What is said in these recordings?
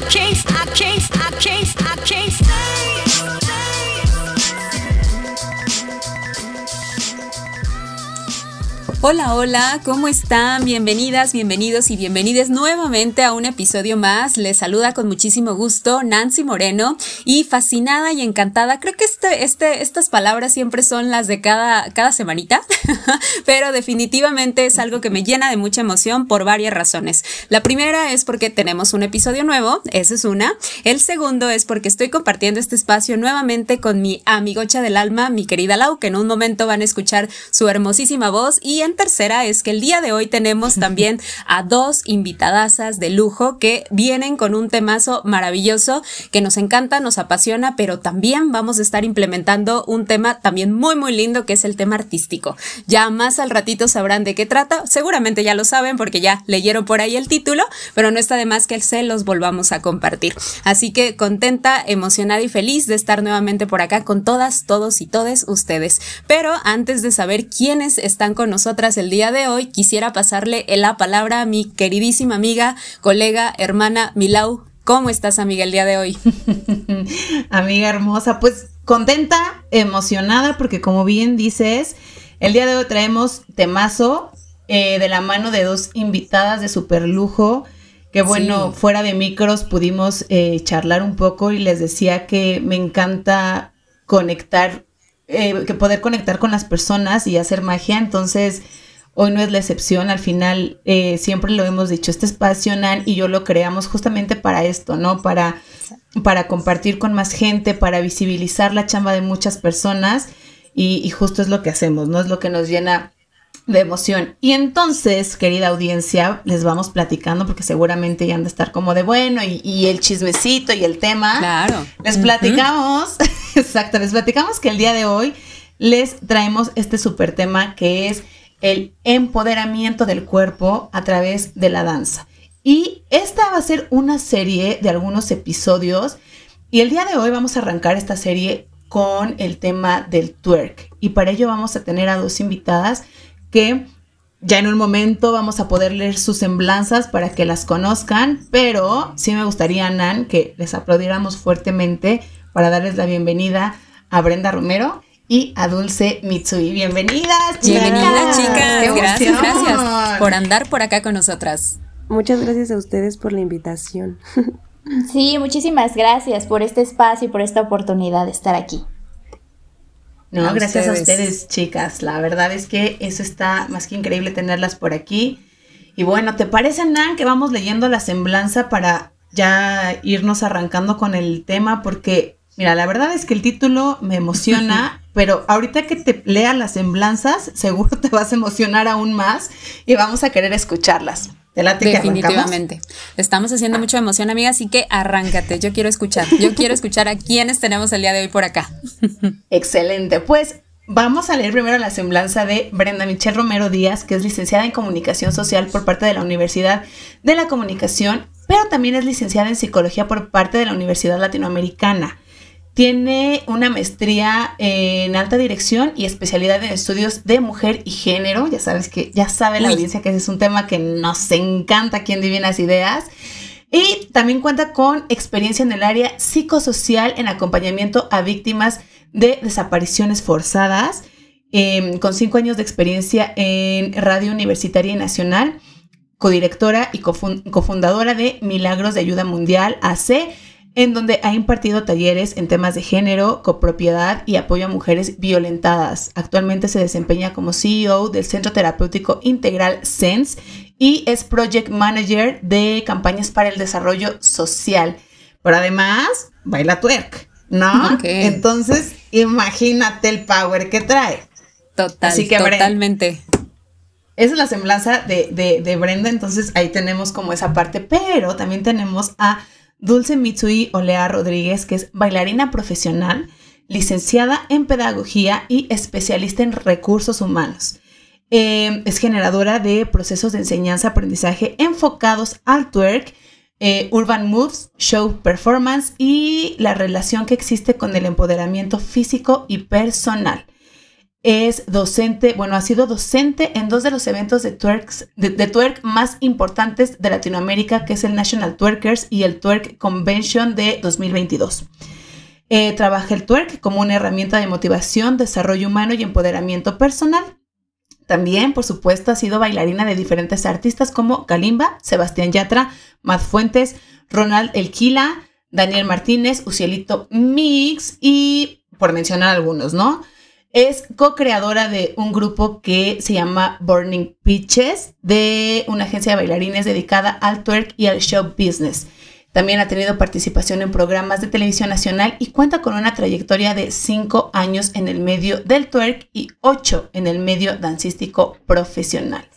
I can't, I can't, I can't, I can't. Hola, hola, ¿cómo están? Bienvenidas, bienvenidos y bienvenides nuevamente a un episodio más. Les saluda con muchísimo gusto Nancy Moreno y fascinada y encantada. Creo que este, este, estas palabras siempre son las de cada, cada semanita, pero definitivamente es algo que me llena de mucha emoción por varias razones. La primera es porque tenemos un episodio nuevo, esa es una. El segundo es porque estoy compartiendo este espacio nuevamente con mi amigocha del alma, mi querida Lau, que en un momento van a escuchar su hermosísima voz y tercera es que el día de hoy tenemos también a dos invitadasas de lujo que vienen con un temazo maravilloso que nos encanta, nos apasiona, pero también vamos a estar implementando un tema también muy muy lindo que es el tema artístico. Ya más al ratito sabrán de qué trata, seguramente ya lo saben porque ya leyeron por ahí el título, pero no está de más que se los volvamos a compartir. Así que contenta, emocionada y feliz de estar nuevamente por acá con todas, todos y todes ustedes. Pero antes de saber quiénes están con nosotros, el día de hoy, quisiera pasarle la palabra a mi queridísima amiga, colega, hermana Milau. ¿Cómo estás, amiga, el día de hoy? amiga hermosa, pues contenta, emocionada, porque como bien dices, el día de hoy traemos temazo eh, de la mano de dos invitadas de super lujo. Que bueno, fuera de micros pudimos eh, charlar un poco y les decía que me encanta conectar eh, que poder conectar con las personas y hacer magia. Entonces, hoy no es la excepción. Al final, eh, siempre lo hemos dicho, este espacio, Nan y yo lo creamos justamente para esto, ¿no? Para, para compartir con más gente, para visibilizar la chamba de muchas personas. Y, y justo es lo que hacemos, ¿no? Es lo que nos llena de emoción. Y entonces, querida audiencia, les vamos platicando porque seguramente ya han de estar como de bueno y, el chismecito y el tema. Claro. Les platicamos, exacto, les platicamos que el día de hoy les traemos este súper tema que es el empoderamiento del cuerpo a través de la danza. Y esta va a ser una serie de algunos episodios y el día de hoy vamos a arrancar esta serie con el tema del twerk. Y para ello vamos a tener a dos invitadas que ya en un momento vamos a poder leer sus semblanzas para que las conozcan, pero sí me gustaría, Nan, que les aplaudiéramos fuertemente para darles la bienvenida a Brenda Romero y a Dulce Mitsui. Bienvenidas, chicas. Bienvenidas, chicas. Gracias, gracias por andar por acá con nosotras. Muchas gracias a ustedes por la invitación. Sí, muchísimas gracias por este espacio y por esta oportunidad de estar aquí. No, gracias a ustedes, chicas. La verdad es que eso está más que increíble tenerlas por aquí. Y bueno, ¿te parece, Nan, que vamos leyendo la semblanza para ya irnos arrancando con el tema? Porque, mira, la verdad es que el título me emociona, pero ahorita que te lea las semblanzas, seguro te vas a emocionar aún más y vamos a querer escucharlas. Definitivamente. Estamos haciendo mucha emoción, amiga, así que arráncate. Yo quiero escuchar. Yo quiero escuchar a quienes tenemos el día de hoy por acá. Excelente. Pues vamos a leer primero la semblanza de Brenda Michelle Romero Díaz, que es licenciada en Comunicación Social por parte de la Universidad de la Comunicación, pero también es licenciada en Psicología por parte de la Universidad Latinoamericana. Tiene una maestría en alta dirección y especialidad en estudios de mujer y género. Ya sabes que, ya sabe la audiencia que ese es un tema que nos encanta aquí en Divinas Ideas. Y también cuenta con experiencia en el área psicosocial en acompañamiento a víctimas de desapariciones forzadas, em, con cinco años de experiencia en Radio Universitaria y Nacional, codirectora y cofundadora de Milagros de Ayuda Mundial, AC, en donde ha impartido talleres en temas de género, copropiedad y apoyo a mujeres violentadas. Actualmente se desempeña como CEO del Centro Terapéutico Integral SENSE y es Project Manager de campañas para el desarrollo social. Pero además, baila twerk, ¿no? Entonces, imagínate el power que trae. Total, Así que, totalmente. esa es la semblanza de, de Brenda, entonces ahí tenemos como esa parte, pero también tenemos a Dulce Mitsui Olea Rodríguez, que es bailarina profesional, licenciada en pedagogía y especialista en recursos humanos. Em, es generadora de procesos de enseñanza-aprendizaje enfocados al twerk, eh, urban moves, show performance y la relación que existe con el empoderamiento físico y personal. Es docente, bueno, ha sido docente en dos de los eventos de, de, twerk más importantes de Latinoamérica, que es el National Twerkers y el Twerk Convention de 2022. Eh, trabaja el twerk como una herramienta de motivación, desarrollo humano y empoderamiento personal. También, por supuesto, ha sido bailarina de diferentes artistas como Kalimba, Sebastián Yatra, Matt Fuentes, Ronald Elquila, Daniel Martínez, Ucielito Mix y por mencionar algunos, ¿no? Es co-creadora de un grupo que se llama Burning Pitches, de una agencia de bailarines dedicada al twerk y al show business. También ha tenido participación en programas de televisión nacional y cuenta con una trayectoria de cinco años en el medio del twerk y ocho en el medio dancístico profesional.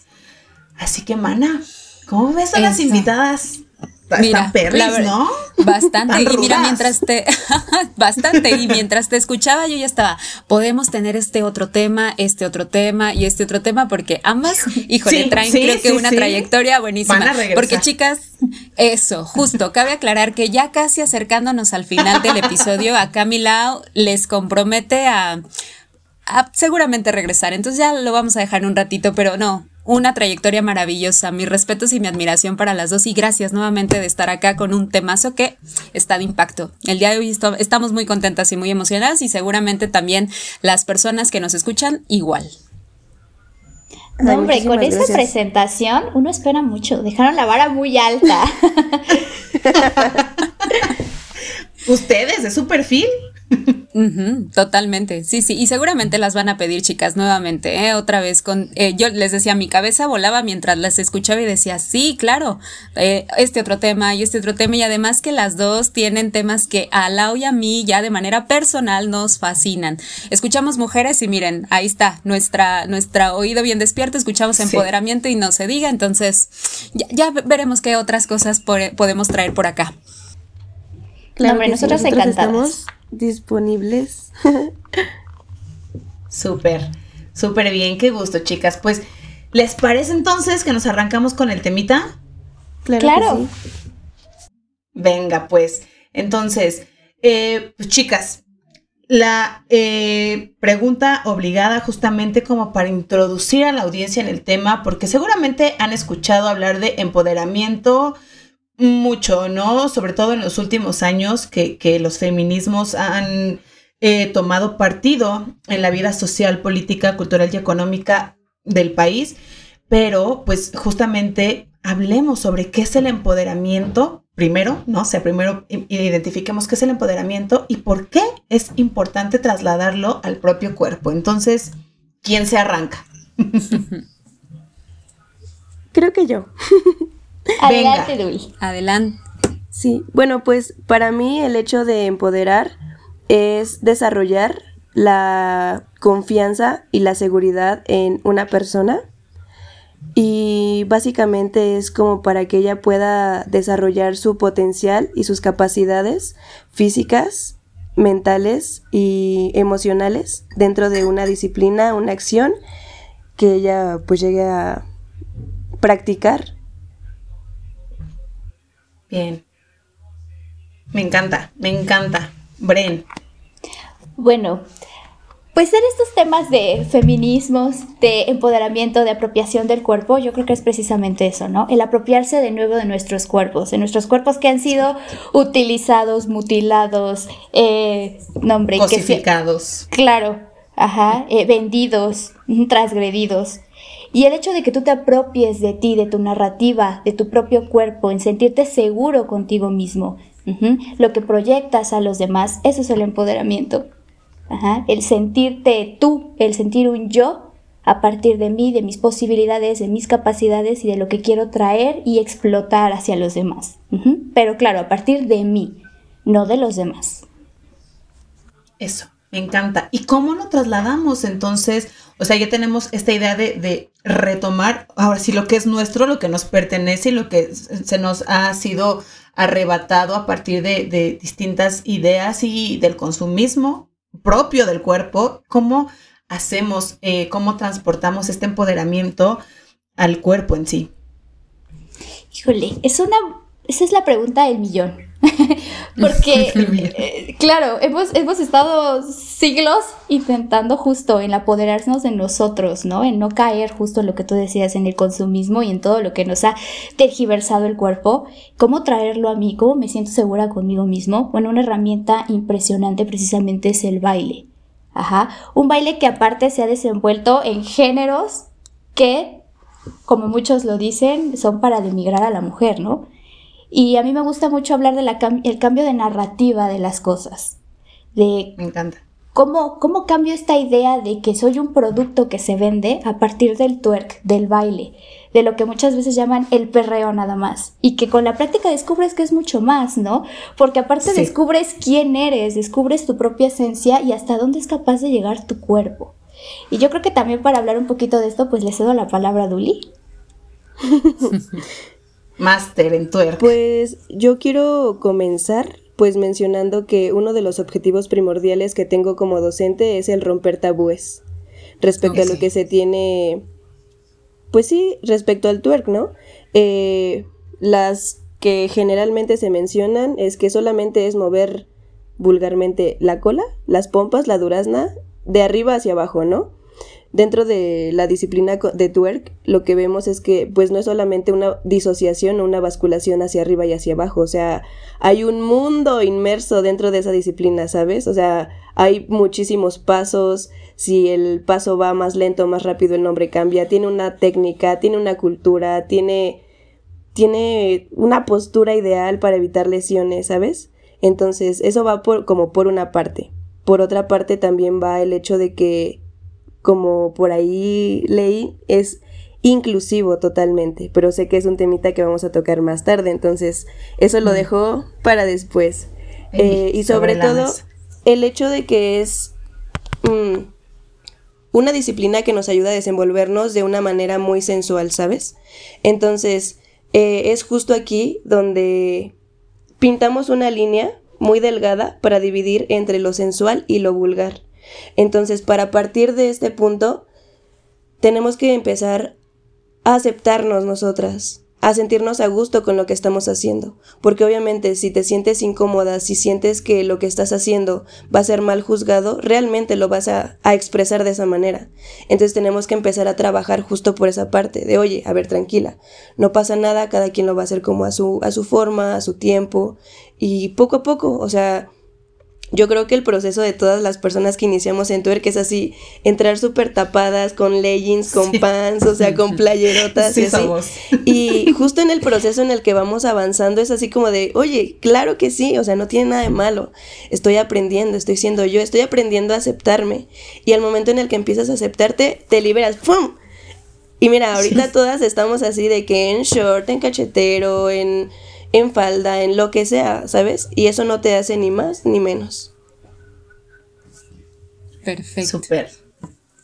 Así que, mana, ¿cómo ves a las invitadas? Mira, ¿no? Bastante. y mira, mientras te. bastante. Y mientras te escuchaba, yo ya estaba. Podemos tener este otro tema, este otro tema y este otro tema, porque ambas, híjole, traen creo que una trayectoria buenísima. porque, chicas, eso, justo. Cabe aclarar que ya casi acercándonos al final del episodio, a Camila les compromete a seguramente regresar. Entonces ya lo vamos a dejar un ratito, pero no, una trayectoria maravillosa. Mis respetos y mi admiración para las dos y gracias nuevamente de estar acá con un temazo que está de impacto. El día de hoy estamos muy contentas y muy emocionadas y seguramente también las personas que nos escuchan igual. No, hombre, con esta presentación uno espera mucho. Dejaron la vara muy alta. Ustedes, de su perfil totalmente, sí, sí, y seguramente las van a pedir chicas nuevamente, ¿eh? otra vez con, eh, yo les decía, mi cabeza volaba mientras las escuchaba y decía, sí, claro, eh, este otro tema y este otro tema, y además que las dos tienen temas que a Lau y a mí ya de manera personal nos fascinan. Escuchamos mujeres y miren, ahí está, nuestra, nuestra oído bien despierto, escuchamos empoderamiento y no se diga, entonces ya, veremos qué otras cosas podemos traer por acá. Claro, nosotros, estamos disponibles. súper, súper bien, qué gusto, chicas. Pues, ¿les parece entonces que nos arrancamos con el temita? Claro. Venga, pues, entonces, eh, pues, chicas, la eh, pregunta obligada justamente como para introducir a la audiencia en el tema, porque seguramente han escuchado hablar de empoderamiento, mucho, ¿no? Sobre todo en los últimos años que, los feminismos han eh, tomado partido en la vida social, política, cultural y económica del país, pero pues justamente hablemos sobre qué es el empoderamiento primero, ¿no? O sea, primero identifiquemos qué es el empoderamiento y por qué es importante trasladarlo al propio cuerpo. Entonces, ¿quién se arranca? Creo que yo. Adelante, Dul. Adelante. Sí, bueno, pues para mí el hecho de empoderar es desarrollar la confianza y la seguridad en una persona y básicamente es como para que ella pueda desarrollar su potencial y sus capacidades físicas, mentales y emocionales dentro de una disciplina, una acción que ella pues llegue a practicar Bien. Me encanta, me encanta. Bren. Bueno, pues en estos temas de feminismos, de empoderamiento, de apropiación del cuerpo, yo creo que es precisamente eso, ¿no? El apropiarse de nuevo de nuestros cuerpos, de nuestros cuerpos que han sido utilizados, mutilados, eh, nombre, cosificados. claro, ajá, eh, vendidos, transgredidos. Y el hecho de que tú te apropies de ti, de tu narrativa, de tu propio cuerpo, en sentirte seguro contigo mismo, lo que proyectas a los demás, eso es el empoderamiento. El sentirte tú, el sentir un yo a partir de mí, de mis posibilidades, de mis capacidades y de lo que quiero traer y explotar hacia los demás. Pero claro, a partir de mí, no de los demás. Eso, me encanta. ¿Y cómo lo trasladamos entonces? O sea, ya tenemos esta idea de, retomar ahora sí lo que es nuestro, lo que nos pertenece y lo que se nos ha sido arrebatado a partir de, distintas ideas y del consumismo propio del cuerpo. ¿Cómo hacemos, eh, cómo transportamos este empoderamiento al cuerpo en sí? Híjole, es una, esa es la pregunta del millón. Porque, eh, claro, hemos, hemos estado siglos intentando justo en apoderarnos de nosotros, ¿no? En no caer justo en lo que tú decías, en el consumismo y en todo lo que nos ha tergiversado el cuerpo. ¿Cómo traerlo a mí? ¿Cómo me siento segura conmigo mismo? Bueno, una herramienta impresionante precisamente es el baile. Ajá. Un baile que aparte se ha desenvuelto en géneros que, como muchos lo dicen, son para demigrar a la mujer, ¿no? Y a mí me gusta mucho hablar del cambio de narrativa de las cosas. De me encanta. Cómo, ¿Cómo cambio esta idea de que soy un producto que se vende a partir del twerk, del baile, de lo que muchas veces llaman el perreo nada más? Y que con la práctica descubres que es mucho más, ¿no? Porque aparte descubres quién eres, descubres tu propia esencia y hasta dónde es capaz de llegar tu cuerpo. Y yo creo que también para hablar un poquito de esto, pues le cedo la palabra a Duli. Máster en twerk. Pues yo quiero comenzar pues mencionando que uno de los objetivos primordiales que tengo como docente es el romper tabúes respecto a lo que se tiene, pues sí, respecto al twerk, ¿no? Eh, las que generalmente se mencionan es que solamente es mover vulgarmente la cola, las pompas, la durazna, de arriba hacia abajo, ¿no? Dentro de la disciplina de twerk, lo que vemos es que pues no es solamente una disociación o una basculación hacia arriba y hacia abajo, o sea, hay un mundo inmerso dentro de esa disciplina, ¿sabes? O sea, hay muchísimos pasos, si el paso va más lento o más rápido el nombre cambia, tiene una técnica, tiene una cultura, tiene tiene una postura ideal para evitar lesiones, ¿sabes? Entonces, eso va por, como por una parte. Por otra parte también va el hecho de que como por ahí leí, es inclusivo totalmente, pero sé que es un temita que vamos a tocar más tarde, entonces eso lo dejo para después. Eh, y sobre, todo el hecho de que es mm, una disciplina que nos ayuda a desenvolvernos de una manera muy sensual, ¿sabes? Entonces, eh, es justo aquí donde pintamos una línea muy delgada para dividir entre lo sensual y lo vulgar. Entonces, para partir de este punto, tenemos que empezar a aceptarnos nosotras, a sentirnos a gusto con lo que estamos haciendo, porque obviamente si te sientes incómoda, si sientes que lo que estás haciendo va a ser mal juzgado, realmente lo vas a, expresar de esa manera. Entonces tenemos que empezar a trabajar justo por esa parte, de oye, a ver, tranquila, no pasa nada, cada quien lo va a hacer como a su, a su forma, a su tiempo, y poco a poco, o sea, yo creo que el proceso de todas las personas que iniciamos en twerk es así, entrar súper tapadas con leggings, con pants, o sea, con playerotas y así. Y justo en el proceso en el que vamos avanzando es así como de, oye, claro que sí, o sea, no tiene nada de malo. Estoy aprendiendo, estoy siendo yo, estoy aprendiendo a aceptarme. Y al momento en el que empiezas a aceptarte, te liberas, ¡pum! Y mira, ahorita todas estamos así de que en short, en cachetero, en en falda, en lo que sea, ¿sabes? Y eso no te hace ni más ni menos. Perfecto. Super.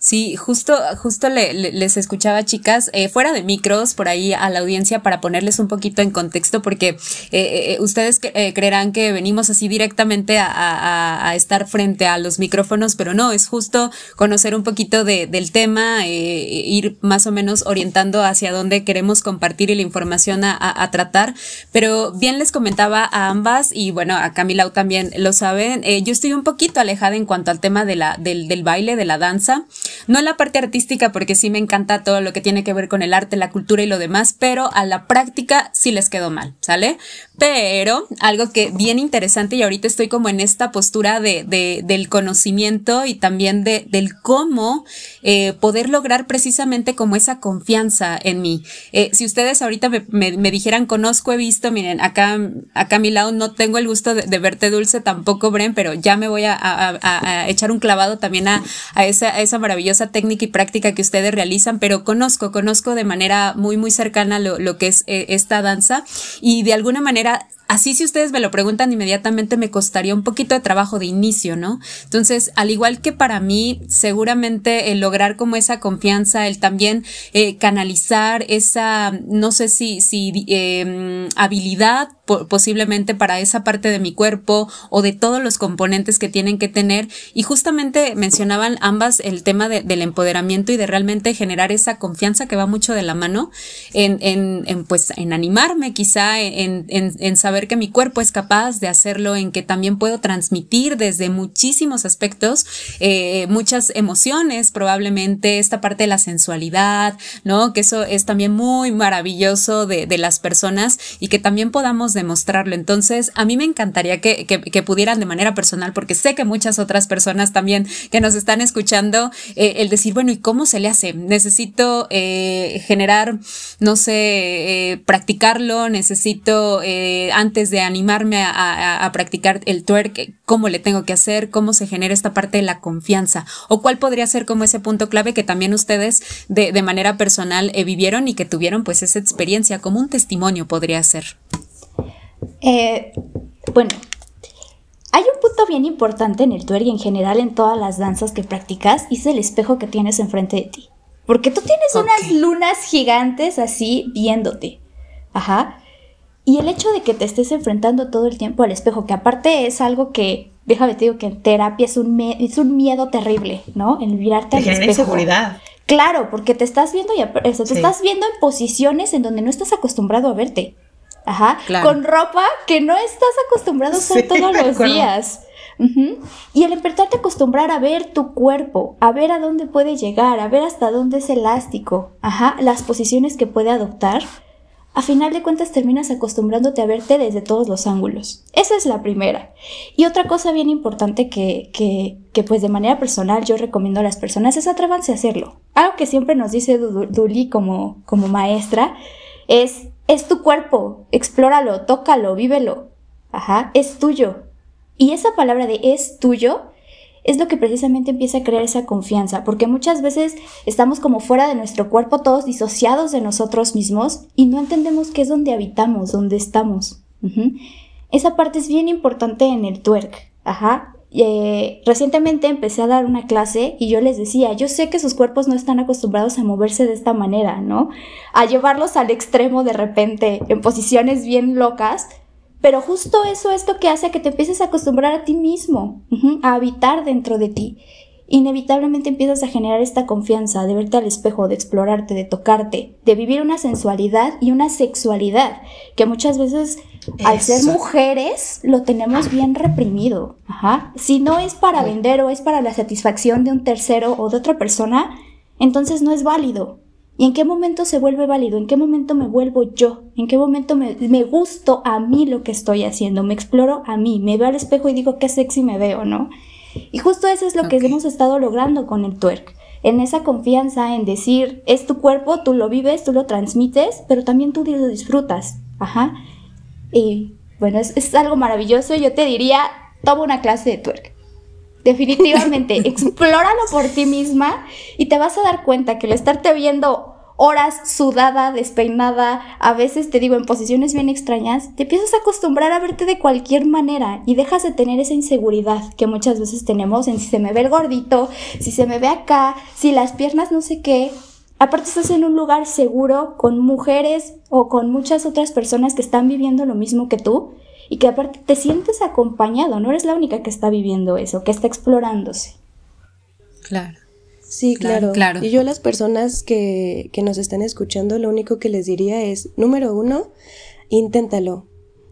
Sí, justo, justo les escuchaba, chicas, eh, fuera de micros, por ahí a la audiencia para ponerles un poquito en contexto, porque eh, eh, ustedes creerán que venimos así directamente a, estar frente a los micrófonos, pero no, es justo conocer un poquito del tema, ir más o menos orientando hacia dónde queremos compartir y la información a, tratar. Pero bien les comentaba a ambas, y bueno, a Camilau también lo saben, yo estoy un poquito alejada en cuanto al tema de del, del baile, de la danza. No en la parte artística, porque sí me encanta todo lo que tiene que ver con el arte, la cultura y lo demás, pero a la práctica sí les quedó mal, ¿sale? Pero algo que bien interesante y ahorita estoy como en esta postura de, del conocimiento y también de, del cómo eh, poder lograr precisamente como esa confianza en mí. Eh, si ustedes ahorita me, dijeran conozco, he visto, miren, acá, acá a mi lado no tengo el gusto de, verte dulce tampoco, Bren, pero ya me voy a, echar un clavado también a, esa, a esa maravillosa técnica y práctica que ustedes realizan, pero conozco, conozco de manera muy, muy cercana lo, lo que es eh, esta danza y de alguna manera Así si ustedes me lo preguntan inmediatamente me costaría un poquito de trabajo de inicio, ¿no? Entonces, al igual que para mí, seguramente el lograr como esa confianza, el también eh, canalizar esa, no sé si, si em, habilidad posiblemente para esa parte de mi cuerpo o de todos los componentes que tienen que tener. Y justamente mencionaban ambas el tema del empoderamiento y de realmente generar esa confianza que va mucho de la mano en, en, pues, en animarme quizá, en, en, saber que mi cuerpo es capaz de hacerlo, en que también puedo transmitir desde muchísimos aspectos eh, muchas emociones, probablemente esta parte de la sensualidad, ¿no? Que eso es también muy maravilloso de, de las personas y que también podamos demostrarlo. Entonces, a mí me encantaría que, pudieran de manera personal, porque sé que muchas otras personas también que nos están escuchando, eh, el decir, bueno, ¿y cómo se le hace? Necesito eh, generar, no sé, eh, practicarlo, necesito antes de animarme a, a, practicar el twerk, cómo le tengo que hacer, cómo se genera esta parte de la confianza, o cuál podría ser como ese punto clave que también ustedes de, de manera personal vivieron y que tuvieron pues esa experiencia como un testimonio podría ser. Eh, bueno, hay un punto bien importante en el twerk y en general en todas las danzas que practicas y es el espejo que tienes enfrente de ti. Porque tú tienes unas lunas gigantes así viéndote. Ajá. Y el hecho de que te estés enfrentando todo el tiempo al espejo, que aparte es algo que, déjame te digo que en terapia es un, es un miedo terrible, ¿no? El mirarte al espejo. inseguridad. Claro, porque te estás viendo y te estás viendo en posiciones en donde no estás acostumbrado a verte. Ajá. Con ropa que no estás acostumbrado a usar todos los días. Y el empezarte a acostumbrar a ver tu cuerpo, a ver a dónde puede llegar, a ver hasta dónde es elástico, ajá, las posiciones que puede adoptar, a final de cuentas terminas acostumbrándote a verte desde todos los ángulos. Esa es la primera. Y otra cosa bien importante que, que, que pues de manera personal yo recomiendo a las personas es atrévanse a hacerlo. Algo que siempre nos dice Duli como, como maestra es es tu cuerpo, explóralo, tócalo, vívelo. Ajá, es tuyo. Y esa palabra de es tuyo es lo que precisamente empieza a crear esa confianza, porque muchas veces estamos como fuera de nuestro cuerpo, todos disociados de nosotros mismos y no entendemos qué es donde habitamos, dónde estamos. Esa parte es bien importante en el twerk. Ajá. Eh, recientemente empecé a dar una clase y yo les decía, yo sé que sus cuerpos no están acostumbrados a moverse de esta manera, ¿no? A llevarlos al extremo de repente, en posiciones bien locas, pero justo eso es lo que hace que te empieces a acostumbrar a ti mismo, a habitar dentro de ti. Inevitablemente empiezas a generar esta confianza de verte al espejo, de explorarte, de tocarte, de vivir una sensualidad y una sexualidad que muchas veces al ser mujeres lo tenemos bien reprimido. Ajá. Si no es para vender o es para la satisfacción de un tercero o de otra persona, entonces no es válido. ¿Y en qué momento se vuelve válido? ¿En qué momento me vuelvo yo? ¿En qué momento me, me gusto a mí lo que estoy haciendo? Me exploro a mí, me veo al espejo y digo qué sexy me veo, ¿no? Y justo eso es lo que hemos estado logrando con el twerk. En esa confianza en decir, es tu cuerpo, tú lo vives, tú lo transmites, pero también tú lo disfrutas. Ajá. Y bueno, es, algo maravilloso. Yo te diría, toma una clase de twerk. Definitivamente, explóralo por ti misma y te vas a dar cuenta que el estarte viendo horas sudada, despeinada, a veces te digo en posiciones bien extrañas, te empiezas a acostumbrar a verte de cualquier manera y dejas de tener esa inseguridad que muchas veces tenemos en si se me ve el gordito, si se me ve acá, si las piernas no sé qué, Aparte estás en un lugar seguro con mujeres o con muchas otras personas que están viviendo lo mismo que tú y que aparte te sientes acompañado, no eres la única que está viviendo eso, que está explorándose. Claro. Sí, claro. claro. Y yo a las personas que, que nos están escuchando, lo único que les diría es, número uno, inténtalo.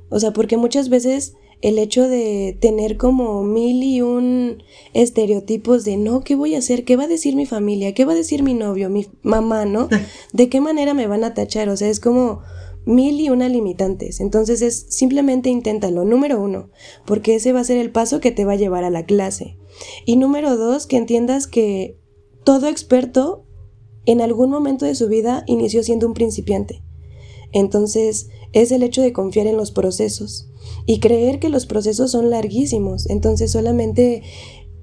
O sea, porque muchas veces el hecho de tener como mil y un estereotipos de no, ¿qué voy a hacer? ¿Qué va a decir mi familia? ¿Qué va a decir mi novio, mi mamá, no? ¿De qué manera me van a tachar? O sea, es como mil y una limitantes. Entonces es simplemente inténtalo, número uno, porque ese va a ser el paso que te va a llevar a la clase. Y número dos, que entiendas que todo experto en algún momento de su vida inició siendo un principiante. Entonces es el hecho de confiar en los procesos y creer que los procesos son larguísimos. Entonces solamente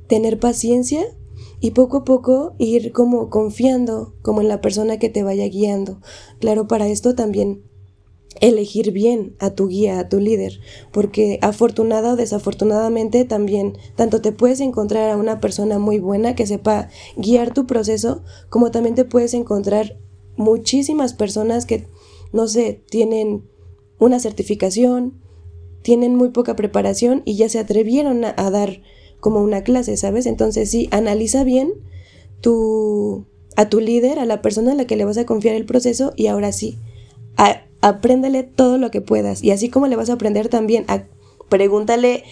tener paciencia y poco a poco ir como confiando como en la persona que te vaya guiando. Claro, para esto también elegir bien a tu guía, a tu líder, porque afortunada o desafortunadamente también tanto te puedes encontrar a una persona muy buena que sepa guiar tu proceso, como también te puedes encontrar muchísimas personas que, no sé, tienen una certificación, tienen muy poca preparación y ya se atrevieron a, dar como una clase, ¿sabes? Entonces sí, analiza bien tu, a tu líder, a la persona a la que le vas a confiar el proceso y ahora sí, apréndele todo lo que puedas. Y así como le vas a aprender también, a, pregúntale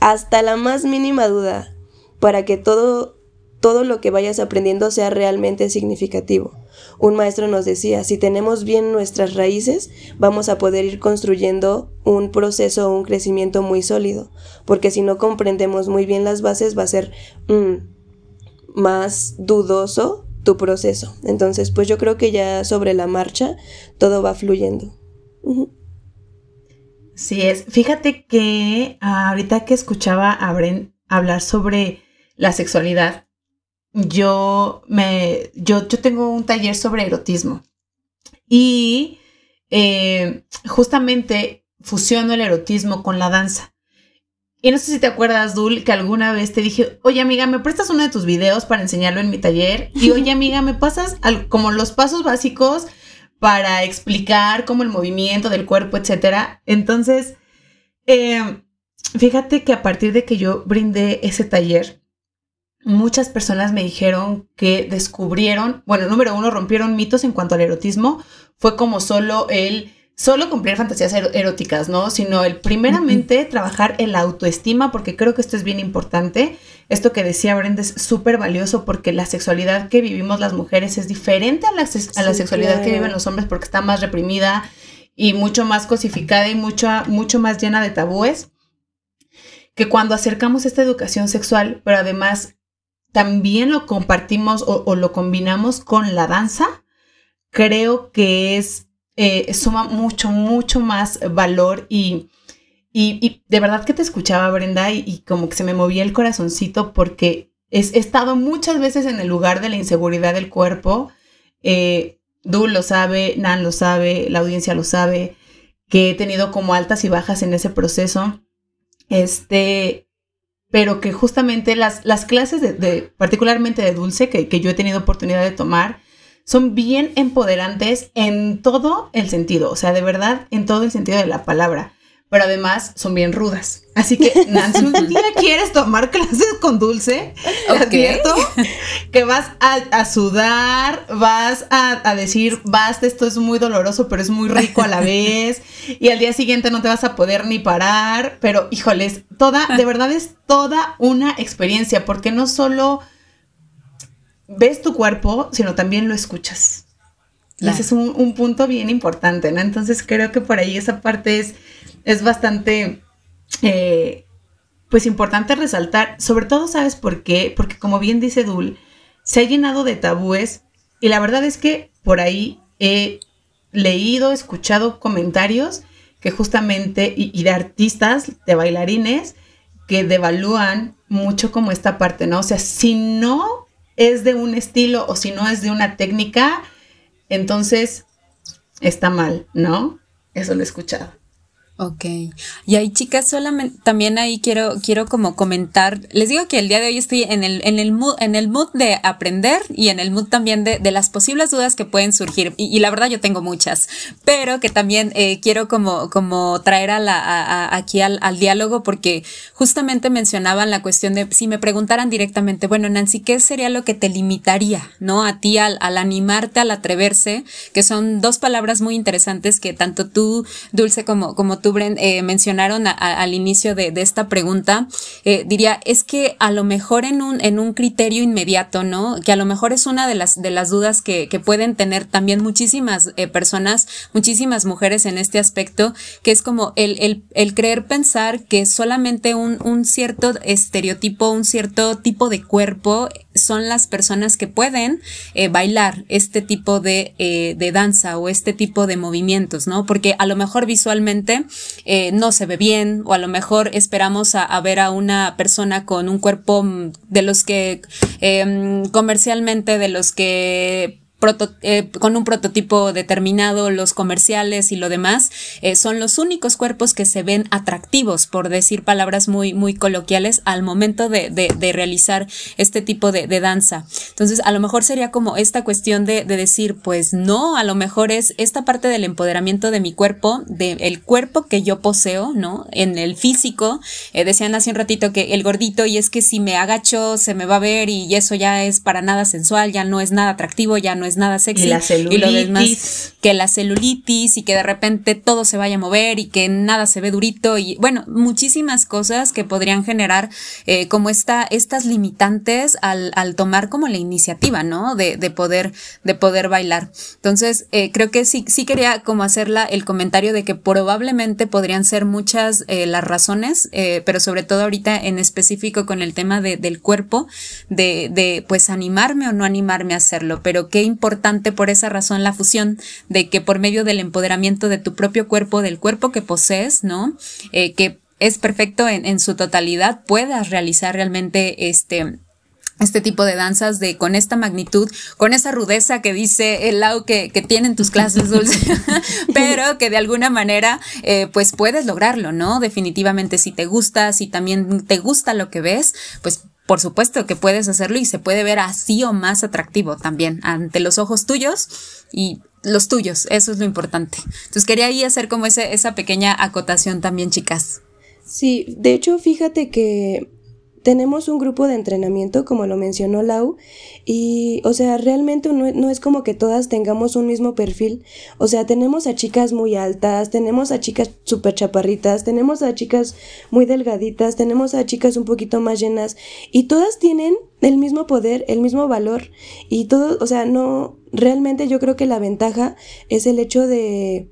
hasta la más mínima duda para que todo, todo lo que vayas aprendiendo sea realmente significativo. Un maestro nos decía, si tenemos bien nuestras raíces, vamos a poder ir construyendo un proceso o un crecimiento muy sólido, porque si no comprendemos muy bien las bases va a ser mm, más dudoso tu proceso. Entonces, pues yo creo que ya sobre la marcha todo va fluyendo. Sí es. Fíjate que ahorita que escuchaba a Bren hablar sobre la sexualidad, yo me, yo, yo tengo un taller sobre erotismo y eh, justamente fusiono el erotismo con la danza. Y no sé si te acuerdas, Dul, que alguna vez te dije, oye amiga, ¿me prestas uno de tus videos para enseñarlo en mi taller? Y oye amiga, ¿me pasas como los pasos básicos para explicar como el movimiento del cuerpo, etcétera? Entonces, eh, fíjate que a partir de que yo brindé ese taller, muchas personas me dijeron que descubrieron, bueno, número uno, rompieron mitos en cuanto al erotismo. Fue como solo el solo cumplir fantasías eróticas, ¿no? Sino el primeramente trabajar en la autoestima, porque creo que esto es bien importante. Esto que decía Brenda es súper valioso porque la sexualidad que vivimos las mujeres es diferente a la, a la sexualidad que viven los hombres porque está más reprimida y mucho más cosificada y mucho, mucho más llena de tabúes. Que cuando acercamos esta educación sexual, pero además también lo compartimos o, o lo combinamos con la danza, creo que es eh, suma mucho, mucho más valor y, y, de verdad que te escuchaba, Brenda, y, como que se me movía el corazoncito porque he estado muchas veces en el lugar de la inseguridad del cuerpo. Eh, lo sabe, Nan lo sabe, la audiencia lo sabe, que he tenido como altas y bajas en ese proceso. Este, pero que justamente las, las clases de, particularmente de dulce que, que, yo he tenido oportunidad de tomar, son bien empoderantes en todo el sentido, o sea, de verdad, en todo el sentido de la palabra. Pero además son bien rudas. Así que, Nancy, un día quieres tomar clases con Dulce, okay. que vas a, sudar, vas a, decir, basta, esto es muy doloroso, pero es muy rico a la vez. Y al día siguiente no te vas a poder ni parar. Pero, híjoles, toda, de verdad es toda una experiencia, porque no solo ves tu cuerpo, sino también lo escuchas. Y ese es un, punto bien importante, ¿no? Entonces creo que por ahí esa parte es, es bastante, eh, pues importante resaltar. Sobre todo, ¿sabes por qué? Porque como bien dice Dul, se ha llenado de tabúes y la verdad es que por ahí he leído, escuchado comentarios que justamente, y, y de artistas, de bailarines, que devalúan mucho como esta parte, ¿no? O sea, si no es de un estilo o si no es de una técnica, entonces está mal, ¿no? Eso lo he escuchado. Ok. Y ahí, chicas, solamente también ahí quiero, quiero como comentar. Les digo que el día de hoy estoy en el, en el mood, en el mood de aprender y en el mood también de, de las posibles dudas que pueden surgir. Y, la verdad yo tengo muchas, pero que también eh, quiero como, como traer a la, aquí al, al, diálogo porque justamente mencionaban la cuestión de si me preguntaran directamente, bueno, Nancy, ¿qué sería lo que te limitaría, no? A ti al, al animarte, al atreverse, que son dos palabras muy interesantes que tanto tú, Dulce, como, como tú eh, mencionaron al inicio de, esta pregunta, eh, diría, es que a lo mejor en un, en un criterio inmediato, ¿no? Que a lo mejor es una de las, de las dudas que, pueden tener también muchísimas eh, personas, muchísimas mujeres en este aspecto, que es como el, el, creer pensar que solamente un, un cierto estereotipo, un cierto tipo de cuerpo son las personas que pueden bailar este tipo de, de, danza o este tipo de movimientos, ¿no? Porque a lo mejor visualmente eh, no se ve bien o a lo mejor esperamos a, ver a una persona con un cuerpo mm, de los que em, comercialmente, de los que eh, con un prototipo determinado, los comerciales y lo demás, eh, son los únicos cuerpos que se ven atractivos, por decir palabras muy, muy coloquiales, al momento de, de, realizar este tipo de, danza. Entonces, a lo mejor sería como esta cuestión de, decir, pues no, a lo mejor es esta parte del empoderamiento de mi cuerpo, del cuerpo que yo poseo, ¿no? En el físico, eh, decían hace un ratito que el gordito, y es que si me agacho se me va a ver y eso ya es para nada sensual, ya no es nada atractivo, ya no es nada sexy. Y la celulitis. lo demás, que la celulitis y que de repente todo se vaya a mover y que nada se ve durito y bueno, muchísimas cosas que podrían generar eh, como esta, estas limitantes al, al, tomar como la iniciativa, ¿no? De, de poder, de poder bailar. Entonces, eh, creo que sí, sí quería como hacerla el comentario de que probablemente podrían ser muchas eh, las razones, pero sobre todo ahorita en específico con el tema de, del cuerpo, de, de pues animarme o no animarme a hacerlo, pero qué importante por esa razón la fusión de que por medio del empoderamiento de tu propio cuerpo, del cuerpo que posees, ¿no? Eh, que es perfecto en, su totalidad, puedas realizar realmente este este tipo de danzas de con esta magnitud, con esa rudeza que dice el Lau que, que tienen tus clases dulce, pero que de alguna manera eh, pues puedes lograrlo, ¿no? Definitivamente si te gusta, si también te gusta lo que ves, pues por supuesto que puedes hacerlo y se puede ver así o más atractivo también ante los ojos tuyos y los tuyos, eso es lo importante. Entonces quería ahí hacer como ese, esa pequeña acotación también, chicas. Sí, de hecho, fíjate que tenemos un grupo de entrenamiento, como lo mencionó Lau, y, o sea, realmente no, es como que todas tengamos un mismo perfil. O sea, tenemos a chicas muy altas, tenemos a chicas súper chaparritas, tenemos a chicas muy delgaditas, tenemos a chicas un poquito más llenas, y todas tienen el mismo poder, el mismo valor, y todo, o sea, no, realmente yo creo que la ventaja es el hecho de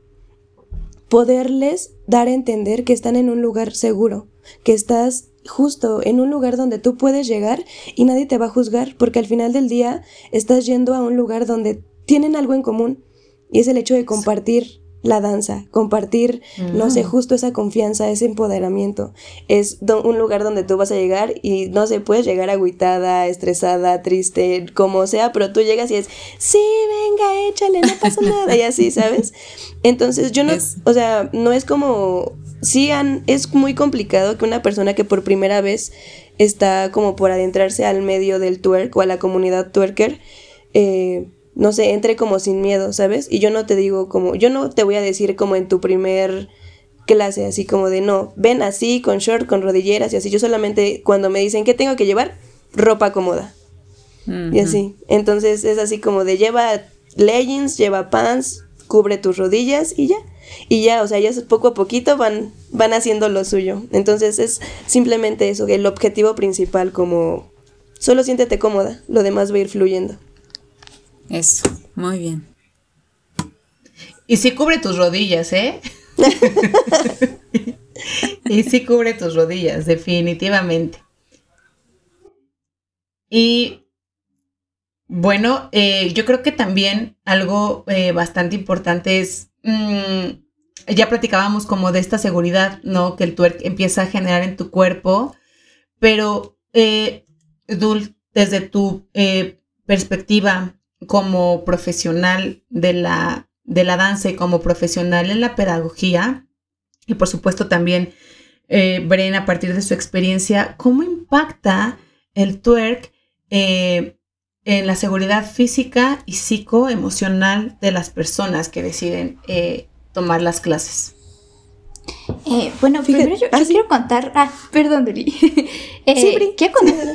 poderles dar a entender que están en un lugar seguro, que estás justo en un lugar donde tú puedes llegar y nadie te va a juzgar, porque al final del día estás yendo a un lugar donde tienen algo en común y es el hecho de compartir la danza, compartir, no sé, mm. justo esa confianza, ese empoderamiento. Es un lugar donde tú vas a llegar y no sé, puedes llegar agüitada, estresada, triste, como sea, pero tú llegas y es, sí, venga, échale, no pasa nada, y así, ¿sabes? Entonces yo no, o sea, no es como sí es muy complicado que una persona que por primera vez está como por adentrarse al medio del twerk o a la comunidad twerker, eh, no sé, entre como sin miedo, ¿sabes? Y yo no te digo como, yo no te voy a decir como en tu primer clase, así como de no, ven así, con short, con rodilleras y así. Yo solamente cuando me dicen, ¿qué tengo que llevar? Ropa cómoda. Y así. Entonces es así como de lleva leggings, lleva pants, cubre tus rodillas y ya y ya, o sea, ya poco a poquito van, van haciendo lo suyo. Entonces es simplemente eso, el objetivo principal como solo siéntete cómoda, lo demás va a ir fluyendo. Eso, muy bien. Y sí cubre tus rodillas, ¿eh? y sí cubre tus rodillas, definitivamente. Y bueno, eh, yo creo que también algo eh, bastante importante es Mm, ya platicábamos como de esta seguridad, ¿no? Que el twerk empieza a generar en tu cuerpo, pero eh, Dul, desde tu eh, perspectiva como profesional de la, de la danza y como profesional en la pedagogía, y por supuesto también eh, Bren a partir de su experiencia, ¿cómo impacta el twerk eh, en la seguridad física y psicoemocional de las personas que deciden eh, tomar las clases. Eh, bueno, primero yo, ah, quiero contar. Ah, perdón, Deli. eh, sí, quiero contar.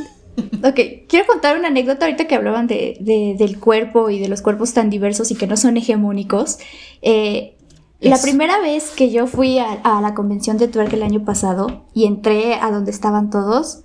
ok, quiero contar una anécdota ahorita que hablaban de, del cuerpo y de los cuerpos tan diversos y que no son hegemónicos. Eh, la primera vez que yo fui a, a la convención de Twerk el año pasado y entré a donde estaban todos,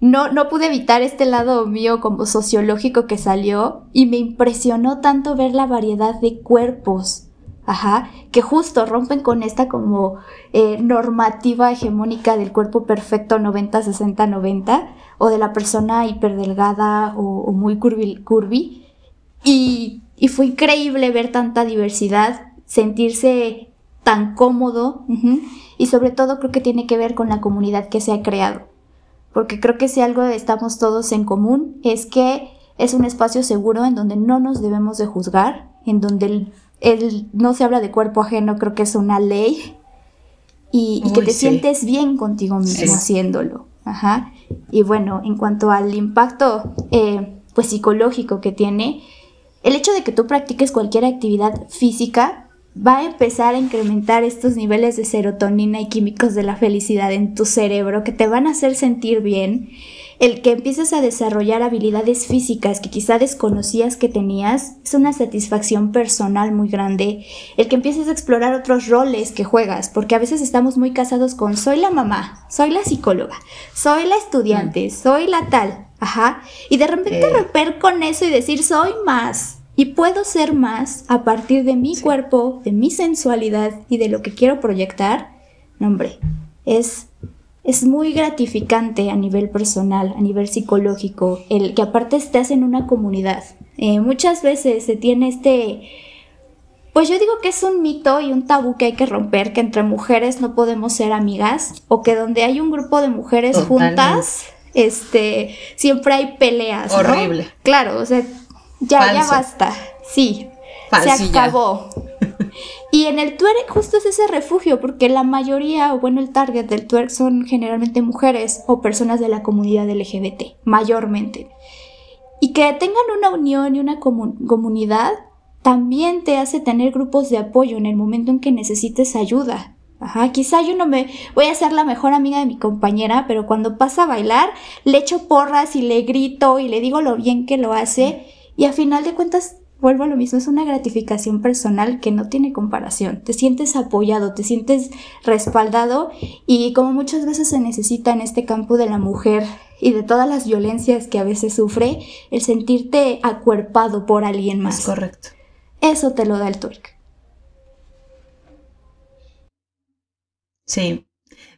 no, no pude evitar este lado mío como sociológico que salió y me impresionó tanto ver la variedad de cuerpos, ajá, que justo rompen con esta como eh, normativa hegemónica del cuerpo perfecto 90, 60, 90 o de la persona hiperdelgada o, muy curvy, Y, y, fue increíble ver tanta diversidad, sentirse tan cómodo y sobre todo creo que tiene que ver con la comunidad que se ha creado porque creo que si algo estamos todos en común es que es un espacio seguro en donde no nos debemos de juzgar, en donde el, no se habla de cuerpo ajeno, creo que es una ley, y, que te sientes bien contigo mismo haciéndolo. Ajá. Y bueno, en cuanto al impacto eh, pues psicológico que tiene, el hecho de que tú practiques cualquier actividad física va a empezar a incrementar estos niveles de serotonina y químicos de la felicidad en tu cerebro que te van a hacer sentir bien el que empieces a desarrollar habilidades físicas que quizá desconocías que tenías es una satisfacción personal muy grande. El que empieces a explorar otros roles que juegas, porque a veces estamos muy casados con soy la mamá, soy la psicóloga, soy la estudiante, mm. soy la tal, ajá, y de repente eh. romper con eso y decir soy más. Y puedo ser más a partir de mi cuerpo, de mi sensualidad y de lo que quiero proyectar. No, hombre, es es muy gratificante a nivel personal, a nivel psicológico, el que aparte estés en una comunidad. Eh, muchas veces se tiene este, pues yo digo que es un mito y un tabú que hay que romper, que entre mujeres no podemos ser amigas, o que donde hay un grupo de mujeres juntas, este, siempre hay peleas. Horrible. Claro, o sea, ya, ya basta. Sí, se acabó. Y en el twerk justo es ese refugio, porque la mayoría, o bueno, el target del twerk son generalmente mujeres o personas de la comunidad LGBT, mayormente. Y que tengan una unión y una comunidad también te hace tener grupos de apoyo en el momento en que necesites ayuda. Ajá, quizá yo no me voy a ser la mejor amiga de mi compañera, pero cuando pasa a bailar, le echo porras y le grito y le digo lo bien que lo hace y a final de cuentas vuelvo a lo mismo, es una gratificación personal que no tiene comparación. Te sientes apoyado, te sientes respaldado y como muchas veces se necesita en este campo de la mujer y de todas las violencias que a veces sufre, el sentirte acuerpado por alguien más. Es correcto. Eso te lo da el twerk. Sí,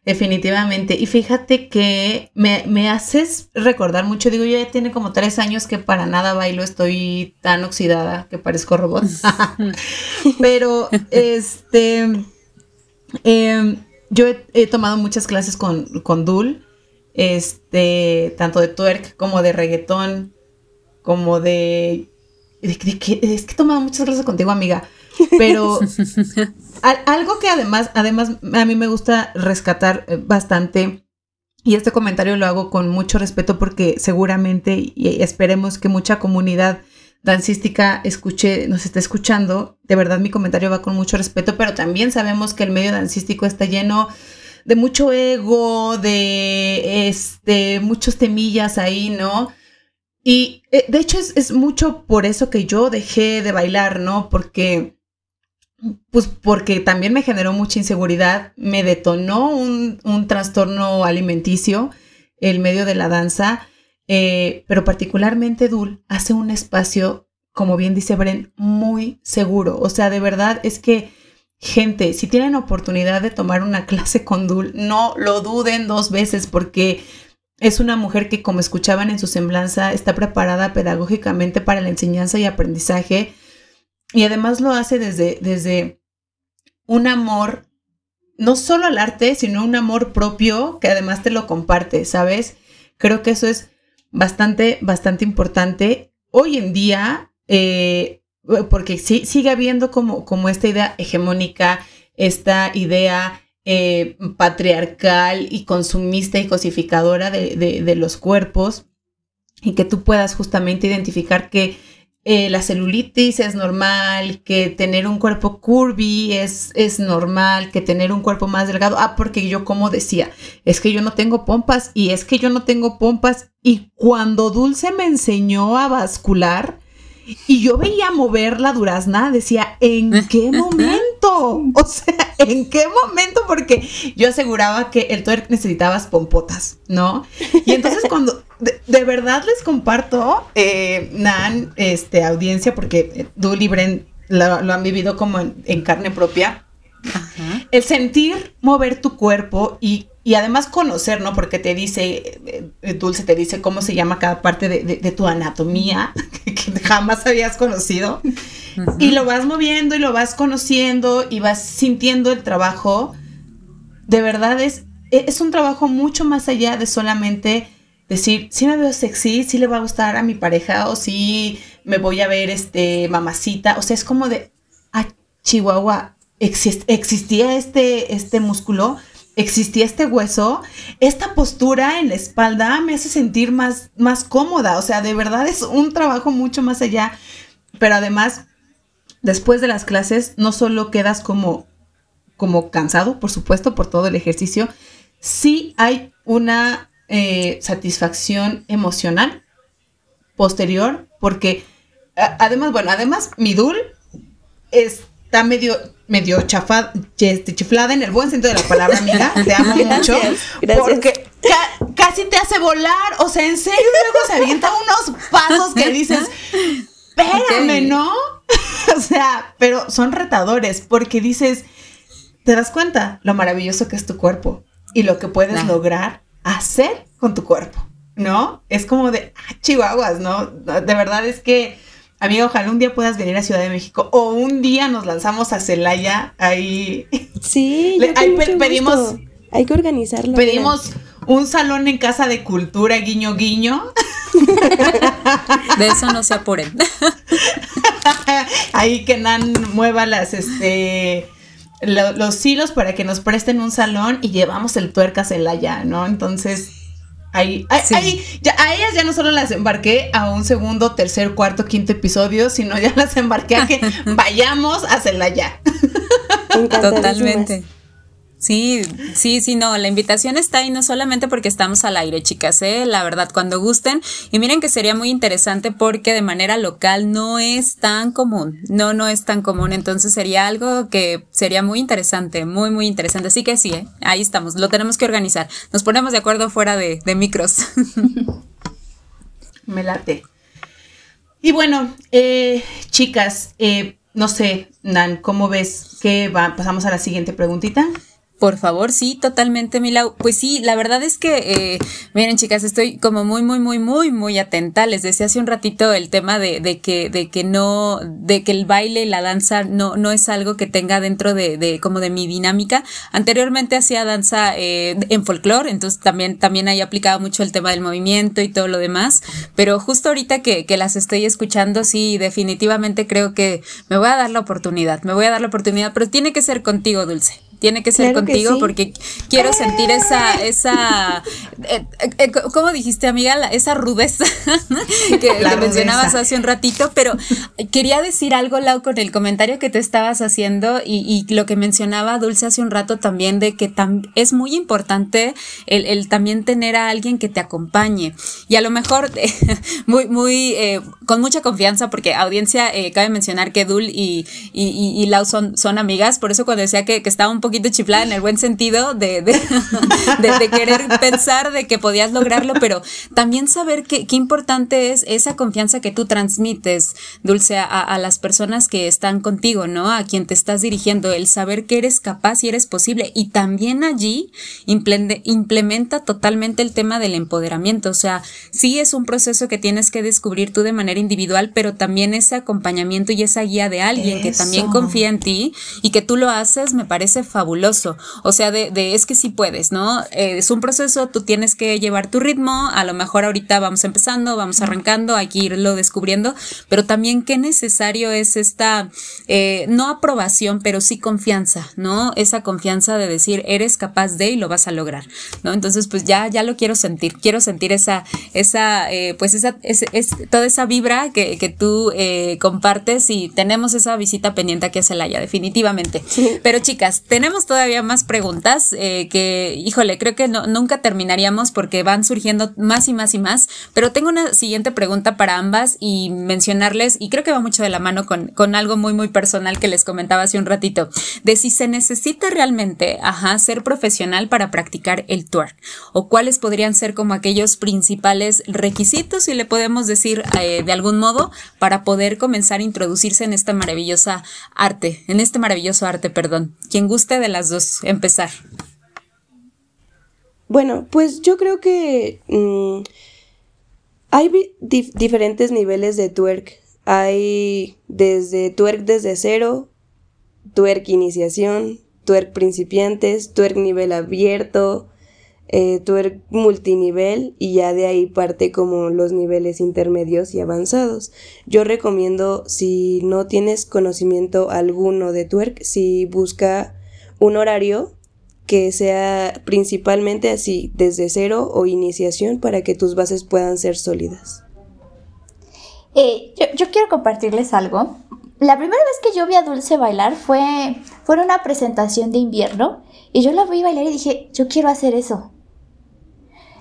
Definitivamente. Y fíjate que me, haces recordar mucho. Digo, yo ya tiene como tres años que para nada bailo, estoy tan oxidada que parezco robot. Pero, este, em, yo he, tomado muchas clases con, con Dul, este, tanto de twerk como de reggaetón, como de... es que he tomado muchas clases contigo, amiga. Pero algo que además, además a mí me gusta rescatar eh, bastante, y este comentario lo hago con mucho respeto porque seguramente y esperemos que mucha comunidad dancística escuche, nos esté escuchando. De verdad mi comentario va con mucho respeto, pero también sabemos que el medio dancístico está lleno de mucho ego, de este, muchos temillas ahí, ¿no? Y eh, de hecho es, es, mucho por eso que yo dejé de bailar, ¿no? Porque pues porque también me generó mucha inseguridad, me detonó un, trastorno alimenticio el medio de la danza, eh, pero particularmente Dul hace un espacio, como bien dice Bren, muy seguro. O sea, de verdad es que, gente, si tienen oportunidad de tomar una clase con Dul, no lo duden dos veces porque es una mujer que, como escuchaban en su semblanza, está preparada pedagógicamente para la enseñanza y aprendizaje y además lo hace desde, desde un amor, no solo al arte, sino un amor propio que además te lo comparte, ¿sabes? Creo que eso es bastante, bastante importante. Hoy en día, eh, porque sí, sigue habiendo como, como esta idea hegemónica, esta idea eh, patriarcal y consumista y cosificadora de, de, los cuerpos y que tú puedas justamente identificar que eh, la celulitis es normal, que tener un cuerpo curvy es, es normal, que tener un cuerpo más delgado. Ah, porque yo como decía, es que yo no tengo pompas y es que yo no tengo pompas. Y cuando Dulce me enseñó a bascular, y yo veía mover la durazna, decía, ¿en qué momento? O sea, ¿en qué momento? Porque yo aseguraba que el twerk necesitabas pompotas, ¿no? Y entonces cuando, de, verdad les comparto, eh, Nan, este, audiencia, porque eh, Dul y Bren lo, han vivido como en, carne propia. El sentir mover tu cuerpo y, además conocer, ¿no? Porque te dice, eh, Dulce te dice cómo se llama cada parte de, tu anatomía que, jamás habías conocido. Y lo vas moviendo y lo vas conociendo y vas sintiendo el trabajo. De verdad es, es un trabajo mucho más allá de solamente decir, si me veo sexy, si le va a gustar a mi pareja o si me voy a ver este mamacita. O sea, es como de, ah, Chihuahua, existía este, este músculo, existía este hueso, esta postura en la espalda me hace sentir más, más cómoda. O sea, de verdad es un trabajo mucho más allá. Pero además, después de las clases, no solo quedas como, como cansado, por supuesto, por todo el ejercicio, sí hay una eh, satisfacción emocional posterior, porque además, bueno, además, mi dul está medio, medio chafada, este, chiflada en el buen sentido de la palabra, amiga. Te amo mucho. Porque casi te hace volar. O sea, en serio, luego se avienta unos pasos que dices, espérame, ¿no? o sea, pero son retadores porque dices, te das cuenta lo maravilloso que es tu cuerpo y lo que puedes lograr hacer con tu cuerpo, ¿no? Es como de, ah, chihuahuas, ¿no? De verdad es que, amigo, ojalá un día puedas venir a Ciudad de México o un día nos lanzamos a Celaya, ahí. Sí, ahí pedimos. Hay que organizarlo. Pedimos un salón en casa de cultura, guiño, guiño. De eso no se apuren. Ahí que Nan mueva las, este, los hilos para que nos presten un salón y llevamos el tuercas en la ya, ¿no? Entonces, ahí, ahí, ya, a ellas ya no solo las embarqué a un segundo, tercer, cuarto, quinto episodio, sino ya las embarqué a que vayamos a Celaya. Totalmente. Sí, sí, sí, no, la invitación está ahí no solamente porque estamos al aire, chicas, ¿eh? la verdad, cuando gusten. Y miren que sería muy interesante porque de manera local no es tan común, no, no es tan común, entonces sería algo que sería muy interesante, muy, muy interesante. Así que sí, ¿eh? ahí estamos, lo tenemos que organizar. Nos ponemos de acuerdo fuera de, de micros. Me late. Y bueno, eh, chicas, eh, no sé, Nan, ¿cómo ves que va? Pasamos a la siguiente preguntita. Por favor, sí, totalmente, Milau. Pues sí, la verdad es que, eh, miren, chicas, estoy como muy, muy, muy, muy, muy atenta. Les decía hace un ratito el tema de, de que, de que no, de que el baile, la danza, no, no es algo que tenga dentro de, de como de mi dinámica. Anteriormente hacía danza eh, en folclore, entonces también, también ahí aplicaba mucho el tema del movimiento y todo lo demás. Pero justo ahorita que, que las estoy escuchando, sí, definitivamente creo que me voy a dar la oportunidad, me voy a dar la oportunidad, pero tiene que ser contigo, Dulce tiene que ser contigo porque quiero sentir esa, esa, eh, eh, eh, ¿cómo dijiste amiga? esa rudeza que, mencionabas hace un ratito, pero quería decir algo, Lau, con el comentario que te estabas haciendo y, lo que mencionaba Dulce hace un rato también de que es muy importante el, también tener a alguien que te acompañe. Y a lo mejor muy, muy, con mucha confianza porque audiencia, cabe mencionar que Dul y, y, Lau son, son amigas, por eso cuando decía que, que estaba un poquito chiflada en el buen sentido de, de, querer pensar de que podías lograrlo, pero también saber qué importante es esa confianza que tú transmites, Dulce, a, las personas que están contigo, ¿no? A quien te estás dirigiendo, el saber que eres capaz y eres posible. Y también allí implementa totalmente el tema del empoderamiento. O sea, sí es un proceso que tienes que descubrir tú de manera individual, pero también ese acompañamiento y esa guía de alguien que también confía en ti y que tú lo haces, me parece fabuloso. O sea, de, de es que sí puedes, ¿no? Eh, es un proceso, tú tienes que llevar tu ritmo, a lo mejor ahorita vamos empezando, vamos arrancando, hay que irlo descubriendo, pero también qué necesario es esta, eh, no aprobación, pero sí confianza, ¿no? Esa confianza de decir, eres capaz de y lo vas a lograr, ¿no? Entonces, pues ya, ya lo quiero sentir, quiero sentir esa, esa, eh, pues esa, es, es, toda esa vibra que, que tú compartes y tenemos esa visita pendiente aquí a Celaya, definitivamente. Pero chicas, tenemos tenemos todavía más preguntas eh, que, híjole, creo que no, nunca terminaríamos porque van surgiendo más y más y más, pero tengo una siguiente pregunta para ambas y mencionarles, y creo que va mucho de la mano con, con algo muy, muy personal que les comentaba hace un ratito, de si se necesita realmente, ajá, ser profesional para practicar el twerk, o cuáles podrían ser como aquellos principales requisitos, si le podemos decir eh, de algún modo, para poder comenzar a introducirse en esta maravillosa arte, en este maravilloso arte, perdón. Quien guste de las dos empezar? Bueno, pues yo creo que mm, hay diferentes niveles de twerk. Hay desde twerk desde cero, twerk iniciación, twerk principiantes, twerk nivel abierto, eh, twerk multinivel y ya de ahí parte como los niveles intermedios y avanzados. Yo recomiendo si no tienes conocimiento alguno de twerk, si busca un horario que sea principalmente así, desde cero o iniciación para que tus bases puedan ser sólidas. Eh, yo, quiero compartirles algo. La primera vez que yo vi a Dulce bailar fue, fue en una presentación de invierno y yo la vi bailar y dije, yo quiero hacer eso.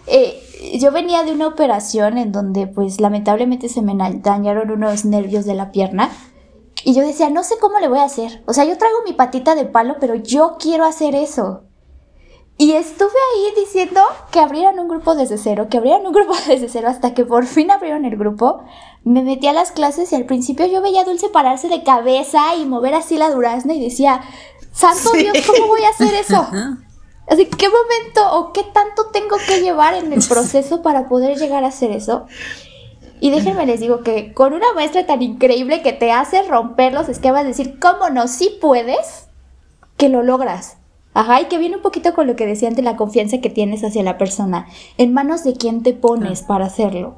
Eh, yo venía de una operación en donde pues lamentablemente se me dañaron unos nervios de la pierna y yo decía, no sé cómo le voy a hacer. O sea, yo traigo mi patita de palo, pero yo quiero hacer eso. Y estuve ahí diciendo que abrieran un grupo desde cero, que abrieran un grupo desde cero, hasta que por fin abrieron el grupo. Me metí a las clases y al principio yo veía a Dulce pararse de cabeza y mover así la durazna y decía, Santo Dios, ¿cómo voy a hacer eso? Así, ¿qué momento o qué tanto tengo que llevar en el proceso para poder llegar a hacer eso? Y déjenme les digo que con una maestra tan increíble que te hace romper los esquemas, decir, ¿cómo no? Si puedes, que lo logras. Ajá, y que viene un poquito con lo que decían de la confianza que tienes hacia la persona. En manos de quién te pones para hacerlo.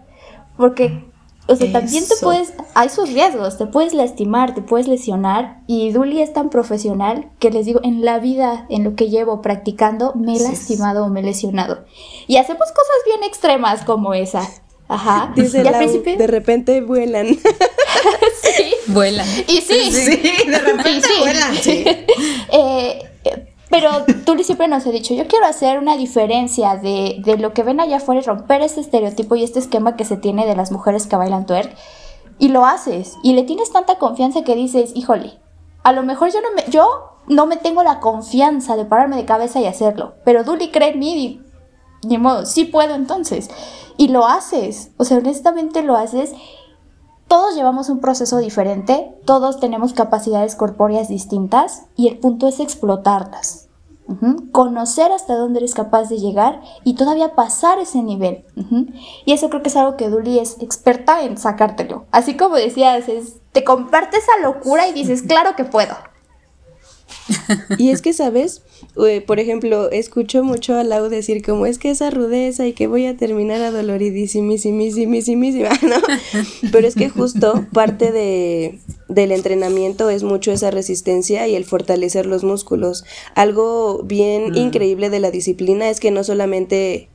Porque, o sea, también te puedes, hay sus riesgos, te puedes lastimar, te puedes lesionar. Y Duli es tan profesional que les digo, en la vida, en lo que llevo practicando, me he lastimado o me he lesionado. Y hacemos cosas bien extremas como esa. Ajá. Dice al principio... de repente vuelan. sí. Vuelan. Y sí. Sí, de repente vuelan. Sí. eh, pero Tuli siempre nos ha dicho, yo quiero hacer una diferencia de, de, lo que ven allá afuera y romper ese estereotipo y este esquema que se tiene de las mujeres que bailan twerk. Y lo haces. Y le tienes tanta confianza que dices, híjole, a lo mejor yo no me, yo no me tengo la confianza de pararme de cabeza y hacerlo. Pero Duli cree en mí y, ni modo, sí puedo entonces. Y lo haces. O sea, honestamente lo haces todos llevamos un proceso diferente, todos tenemos capacidades corpóreas distintas y el punto es explotarlas. Conocer hasta dónde eres capaz de llegar y todavía pasar ese nivel. Y eso creo que es algo que Duli es experta en sacártelo. Así como decías, te comparte esa locura y dices, claro que puedo. Y es que, ¿sabes? por ejemplo, escucho mucho a Lau decir como es que esa rudeza y que voy a terminar adoloridísimísimísimísima, ¿no? Pero es que justo parte de, del entrenamiento es mucho esa resistencia y el fortalecer los músculos. Algo bien mm. increíble de la disciplina es que no solamente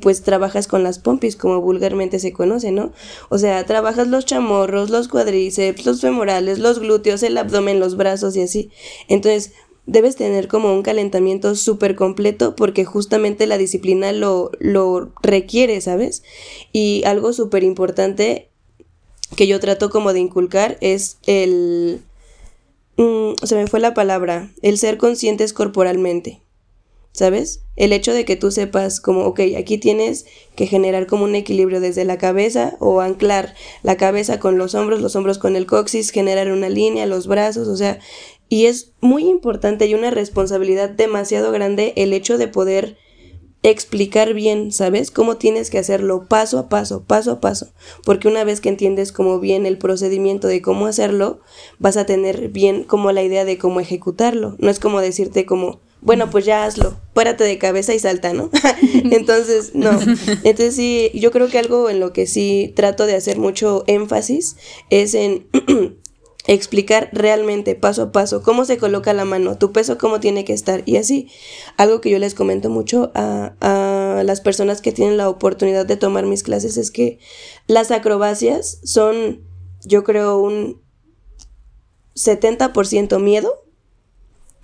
pues trabajas con las pompis, como vulgarmente se conoce, ¿no? O sea, trabajas los chamorros, los cuadríceps, los femorales, los glúteos, el abdomen, los brazos y así. Entonces, debes tener como un calentamiento súper completo porque justamente la disciplina lo, lo requiere, ¿sabes? Y algo súper importante que yo trato como de inculcar es el... Mm, se me fue la palabra, el ser conscientes corporalmente. ¿Sabes? El hecho de que tú sepas como, ok, aquí tienes que generar como un equilibrio desde la cabeza o anclar la cabeza con los hombros, los hombros con el coxis, generar una línea, los brazos, o sea, y es muy importante y una responsabilidad demasiado grande el hecho de poder explicar bien, ¿sabes? Cómo tienes que hacerlo paso a paso, paso a paso, porque una vez que entiendes como bien el procedimiento de cómo hacerlo, vas a tener bien como la idea de cómo ejecutarlo. No es como decirte como, bueno, pues ya hazlo, párate de cabeza y salta, ¿no? Entonces, no. Entonces sí, yo creo que algo en lo que sí trato de hacer mucho énfasis es en explicar realmente paso a paso cómo se coloca la mano, tu peso cómo tiene que estar y así. Algo que yo les comento mucho a, a las personas que tienen la oportunidad de tomar mis clases es que las acrobacias son, yo creo, un 70% miedo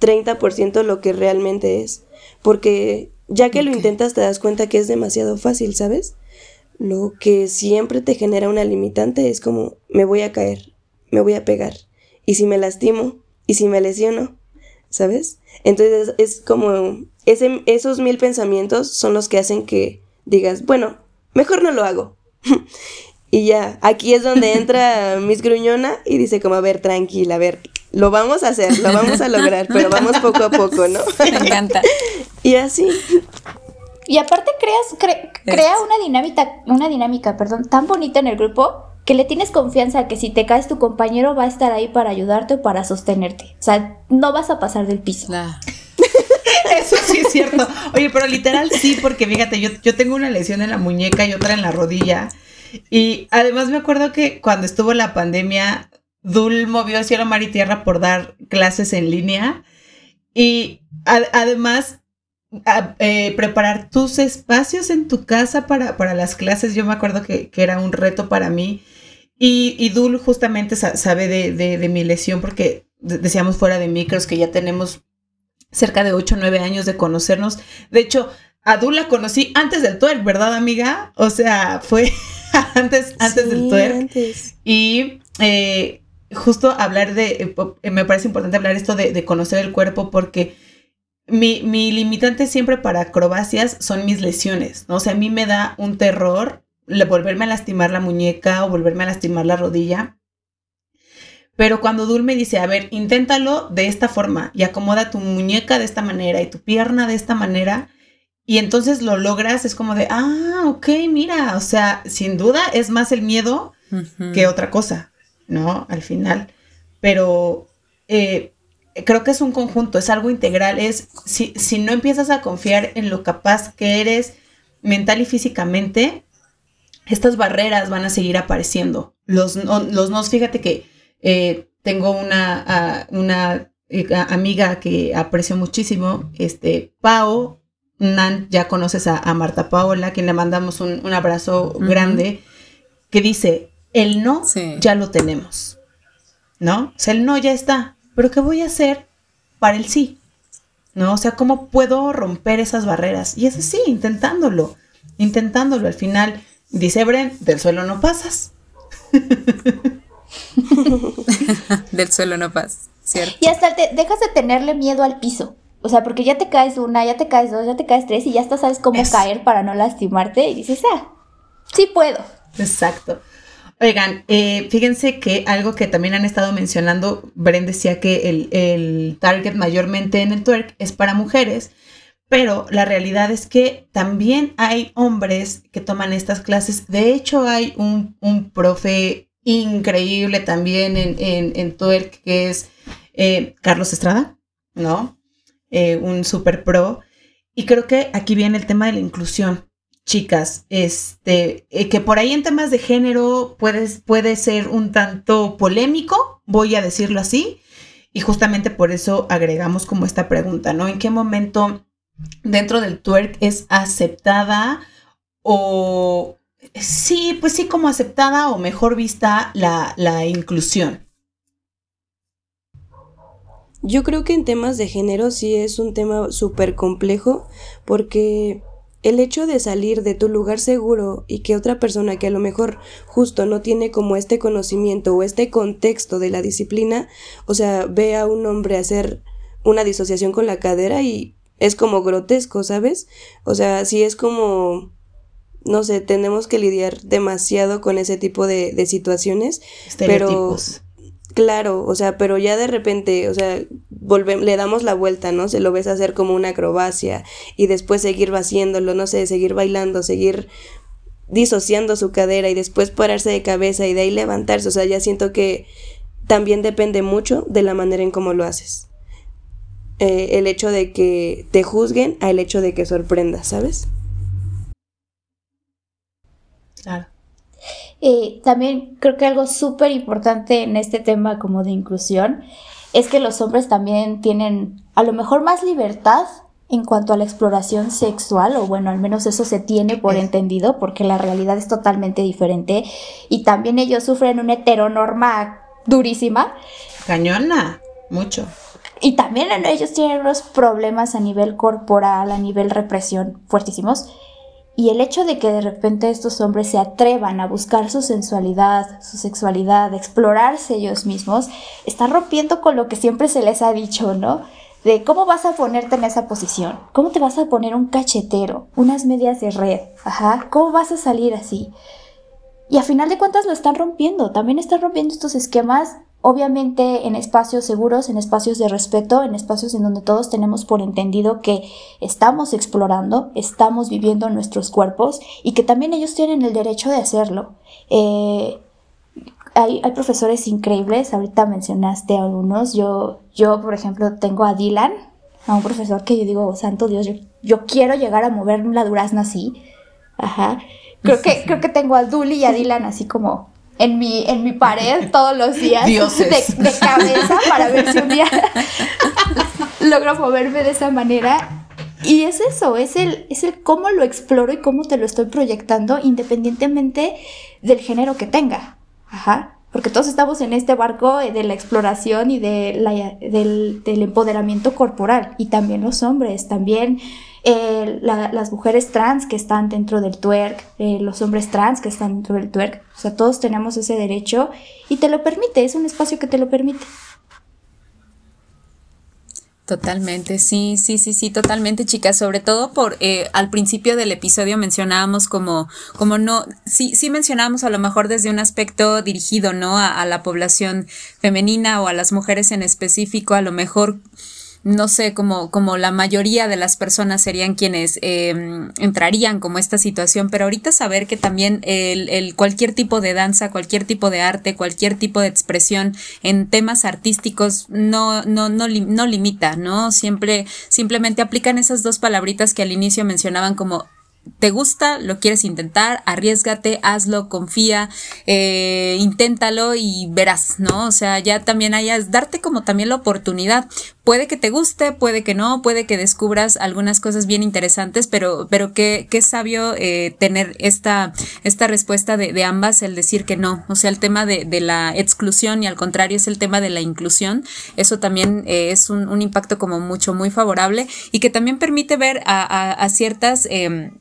30% lo que realmente es. Porque ya que lo intentas te das cuenta que es demasiado fácil, ¿sabes? Lo que siempre te genera una limitante es como me voy a caer, me voy a pegar. Y si me lastimo, y si me lesiono, ¿sabes? Entonces es como ese, esos mil pensamientos son los que hacen que digas, bueno, mejor no lo hago. y ya, aquí es donde entra Miss Gruñona y dice como, a ver, tranquila, a ver, lo vamos a hacer, lo vamos a lograr, pero vamos poco a poco, ¿no? Me encanta. y así. Y aparte creas, crea una dinámica, una dinámica, perdón, tan bonita en el grupo que le tienes confianza que si te caes tu compañero va a estar ahí para ayudarte o para sostenerte. O sea, no vas a pasar del piso. Eso sí es cierto. Oye, pero literal sí, porque fíjate, yo, yo tengo una lesión en la muñeca y otra en la rodilla. Y además me acuerdo que cuando estuvo la pandemia, Dul movió cielo, mar y tierra por dar clases en línea. Y además eh, preparar tus espacios en tu casa para, para las clases. Yo me acuerdo que, que era un reto para mí. Y, y Dul justamente sabe de, de, de, mi lesión porque decíamos fuera de micros que ya tenemos cerca de 8 o 9 años de conocernos. De hecho, a Dul la conocí antes del twerk, ¿verdad, amiga? O sea, fue antes, antes del twerk. Y eh, justo hablar de, eh, me parece importante hablar esto de, de conocer el cuerpo porque mi, mi, limitante siempre para acrobacias son mis lesiones, ¿no? O sea, a mí me da un terror volverme a lastimar la muñeca o volverme a lastimar la rodilla. Pero cuando Dul me dice, a ver, inténtalo de esta forma y acomoda tu muñeca de esta manera y tu pierna de esta manera, y entonces lo logras, es como de, ah, ok, mira, o sea, sin duda es más el miedo que otra cosa, ¿no? Al final. Pero eh, creo que es un conjunto, es algo integral, es si, si no empiezas a confiar en lo capaz que eres mental y físicamente, estas barreras van a seguir apareciendo. Los, los nos, fíjate que eh, tengo una, una eh, amiga que aprecio muchísimo, este, Pau, Nan, ya conoces a, Marta Paola, a quien le mandamos un, abrazo grande, que dice, el no ya lo tenemos, ¿no? O sea, el no ya está, pero ¿qué voy a hacer para el sí? ¿No? O sea, ¿cómo puedo romper esas barreras? Y es así, intentándolo, intentándolo. Al final, dice Bren, del suelo no pasas. del suelo no pasas, ¿cierto? Y hasta te dejas de tenerle miedo al piso. O sea, porque ya te caes una, ya te caes dos, ya te caes tres y ya hasta sabes cómo caer para no lastimarte y dices, ah, sí puedo. Exacto. Oigan, eh, fíjense que algo que también han estado mencionando, Bren decía que el, target mayormente en el twerk es para mujeres, pero la realidad es que también hay hombres que toman estas clases. De hecho, hay un, profe increíble también en, en, twerk que es eh, Carlos Estrada, ¿no? Eh, un super pro. Y creo que aquí viene el tema de la inclusión chicas, este, eh, que por ahí en temas de género puede, puede ser un tanto polémico, voy a decirlo así, y justamente por eso agregamos como esta pregunta, ¿no? ¿En qué momento dentro del twerk es aceptada o sí, pues sí, como aceptada o mejor vista la, la inclusión? Yo creo que en temas de género sí es un tema súper complejo porque el hecho de salir de tu lugar seguro y que otra persona que a lo mejor justo no tiene como este conocimiento o este contexto de la disciplina, o sea, ve a un hombre hacer una disociación con la cadera y es como grotesco, ¿sabes? O sea, sí es como, no sé, tenemos que lidiar demasiado con ese tipo de, de situaciones. Pero Claro, o sea, pero ya de repente, o sea, volvemos, le damos la vuelta, ¿no? Se lo ves hacer como una acrobacia y después seguir haciéndolo, no sé, seguir bailando, seguir disociando su cadera y después pararse de cabeza y de ahí levantarse. O sea, ya siento que también depende mucho de la manera en cómo lo haces. Eh, el hecho de que te juzguen al hecho de que sorprendas, ¿sabes? Claro. Eh, también creo que algo súper importante en este tema como de inclusión es que los hombres también tienen a lo mejor más libertad en cuanto a la exploración sexual, o bueno, al menos eso se tiene por entendido, porque la realidad es totalmente diferente, y también ellos sufren una heteronorma durísima. Cañona, mucho. Y también ellos tienen unos problemas a nivel corporal, a nivel represión fuertísimos. Y el hecho de que de repente estos hombres se atrevan a buscar su sensualidad, su sexualidad, explorarse ellos mismos, está rompiendo con lo que siempre se les ha dicho, ¿no? De cómo vas a ponerte en esa posición, cómo te vas a poner un cachetero, unas medias de red, ajá, cómo vas a salir así. Y a final de cuentas lo están rompiendo, también están rompiendo estos esquemas obviamente en espacios seguros, en espacios de respeto, en espacios en donde todos tenemos por entendido que estamos explorando, estamos viviendo nuestros cuerpos y que también ellos tienen el derecho de hacerlo. Eh, hay, profesores increíbles, ahorita mencionaste algunos, yo, yo por ejemplo tengo a Dylan, a un profesor que yo digo, santo Dios, yo, quiero llegar a mover la durazna así. Ajá. Creo que, creo que tengo a Duli y a Dylan así como en mi, en mi pared todos los días de, de, cabeza para ver si un día logro moverme de esa manera. Y es eso, es el, es el cómo lo exploro y cómo te lo estoy proyectando independientemente del género que tenga. Ajá. Porque todos estamos en este barco de la exploración y de la, del, del, empoderamiento corporal. Y también los hombres, también eh, las mujeres trans que están dentro del twerk, eh, los hombres trans que están dentro del twerk. O sea, todos tenemos ese derecho y te lo permite, es un espacio que te lo permite. Totalmente, sí, sí, sí, sí, totalmente, chicas. Sobre todo por eh, al principio del episodio mencionábamos como, como no, sí, sí mencionábamos a lo mejor desde un aspecto dirigido, ¿no? A, a la población femenina o a las mujeres en específico, a lo mejor no sé, como, como la mayoría de las personas serían quienes em, entrarían como esta situación, pero ahorita saber que también el, el, cualquier tipo de danza, cualquier tipo de arte, cualquier tipo de expresión en temas artísticos no, no, no, no limita, ¿no? Siempre, simplemente aplican esas dos palabritas que al inicio mencionaban como te gusta, lo quieres intentar, arriesgate, hazlo, confía, eh, inténtalo y verás, ¿no? O sea, ya también hayas, darte como también la oportunidad. Puede que te guste, puede que no, puede que descubras algunas cosas bien interesantes, pero, pero qué, qué sabio eh, tener esta, esta respuesta de, de, ambas, el decir que no. O sea, el tema de, de, la exclusión y al contrario es el tema de la inclusión. Eso también eh, es un, un, impacto como mucho, muy favorable y que también permite ver a, a, a ciertas... Eh,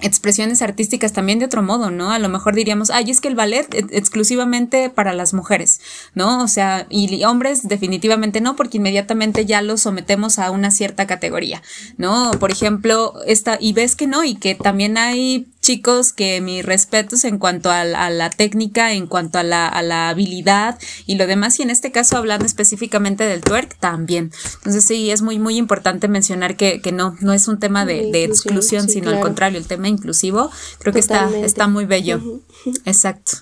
expresiones artísticas también de otro modo, ¿no? A lo mejor diríamos, ay, es que el ballet es exclusivamente para las mujeres, ¿no? O sea, y hombres definitivamente no, porque inmediatamente ya los sometemos a una cierta categoría, ¿no? Por ejemplo, esta, y ves que no, y que también hay chicos que mis respetos en cuanto a, la técnica, en cuanto a la, a la, habilidad y lo demás, y en este caso hablando específicamente del twerk también. Entonces sí, es muy, muy importante mencionar que, que no, no es un tema de, de exclusión, sino al contrario, el tema inclusivo, creo que está, está muy bello. Exacto.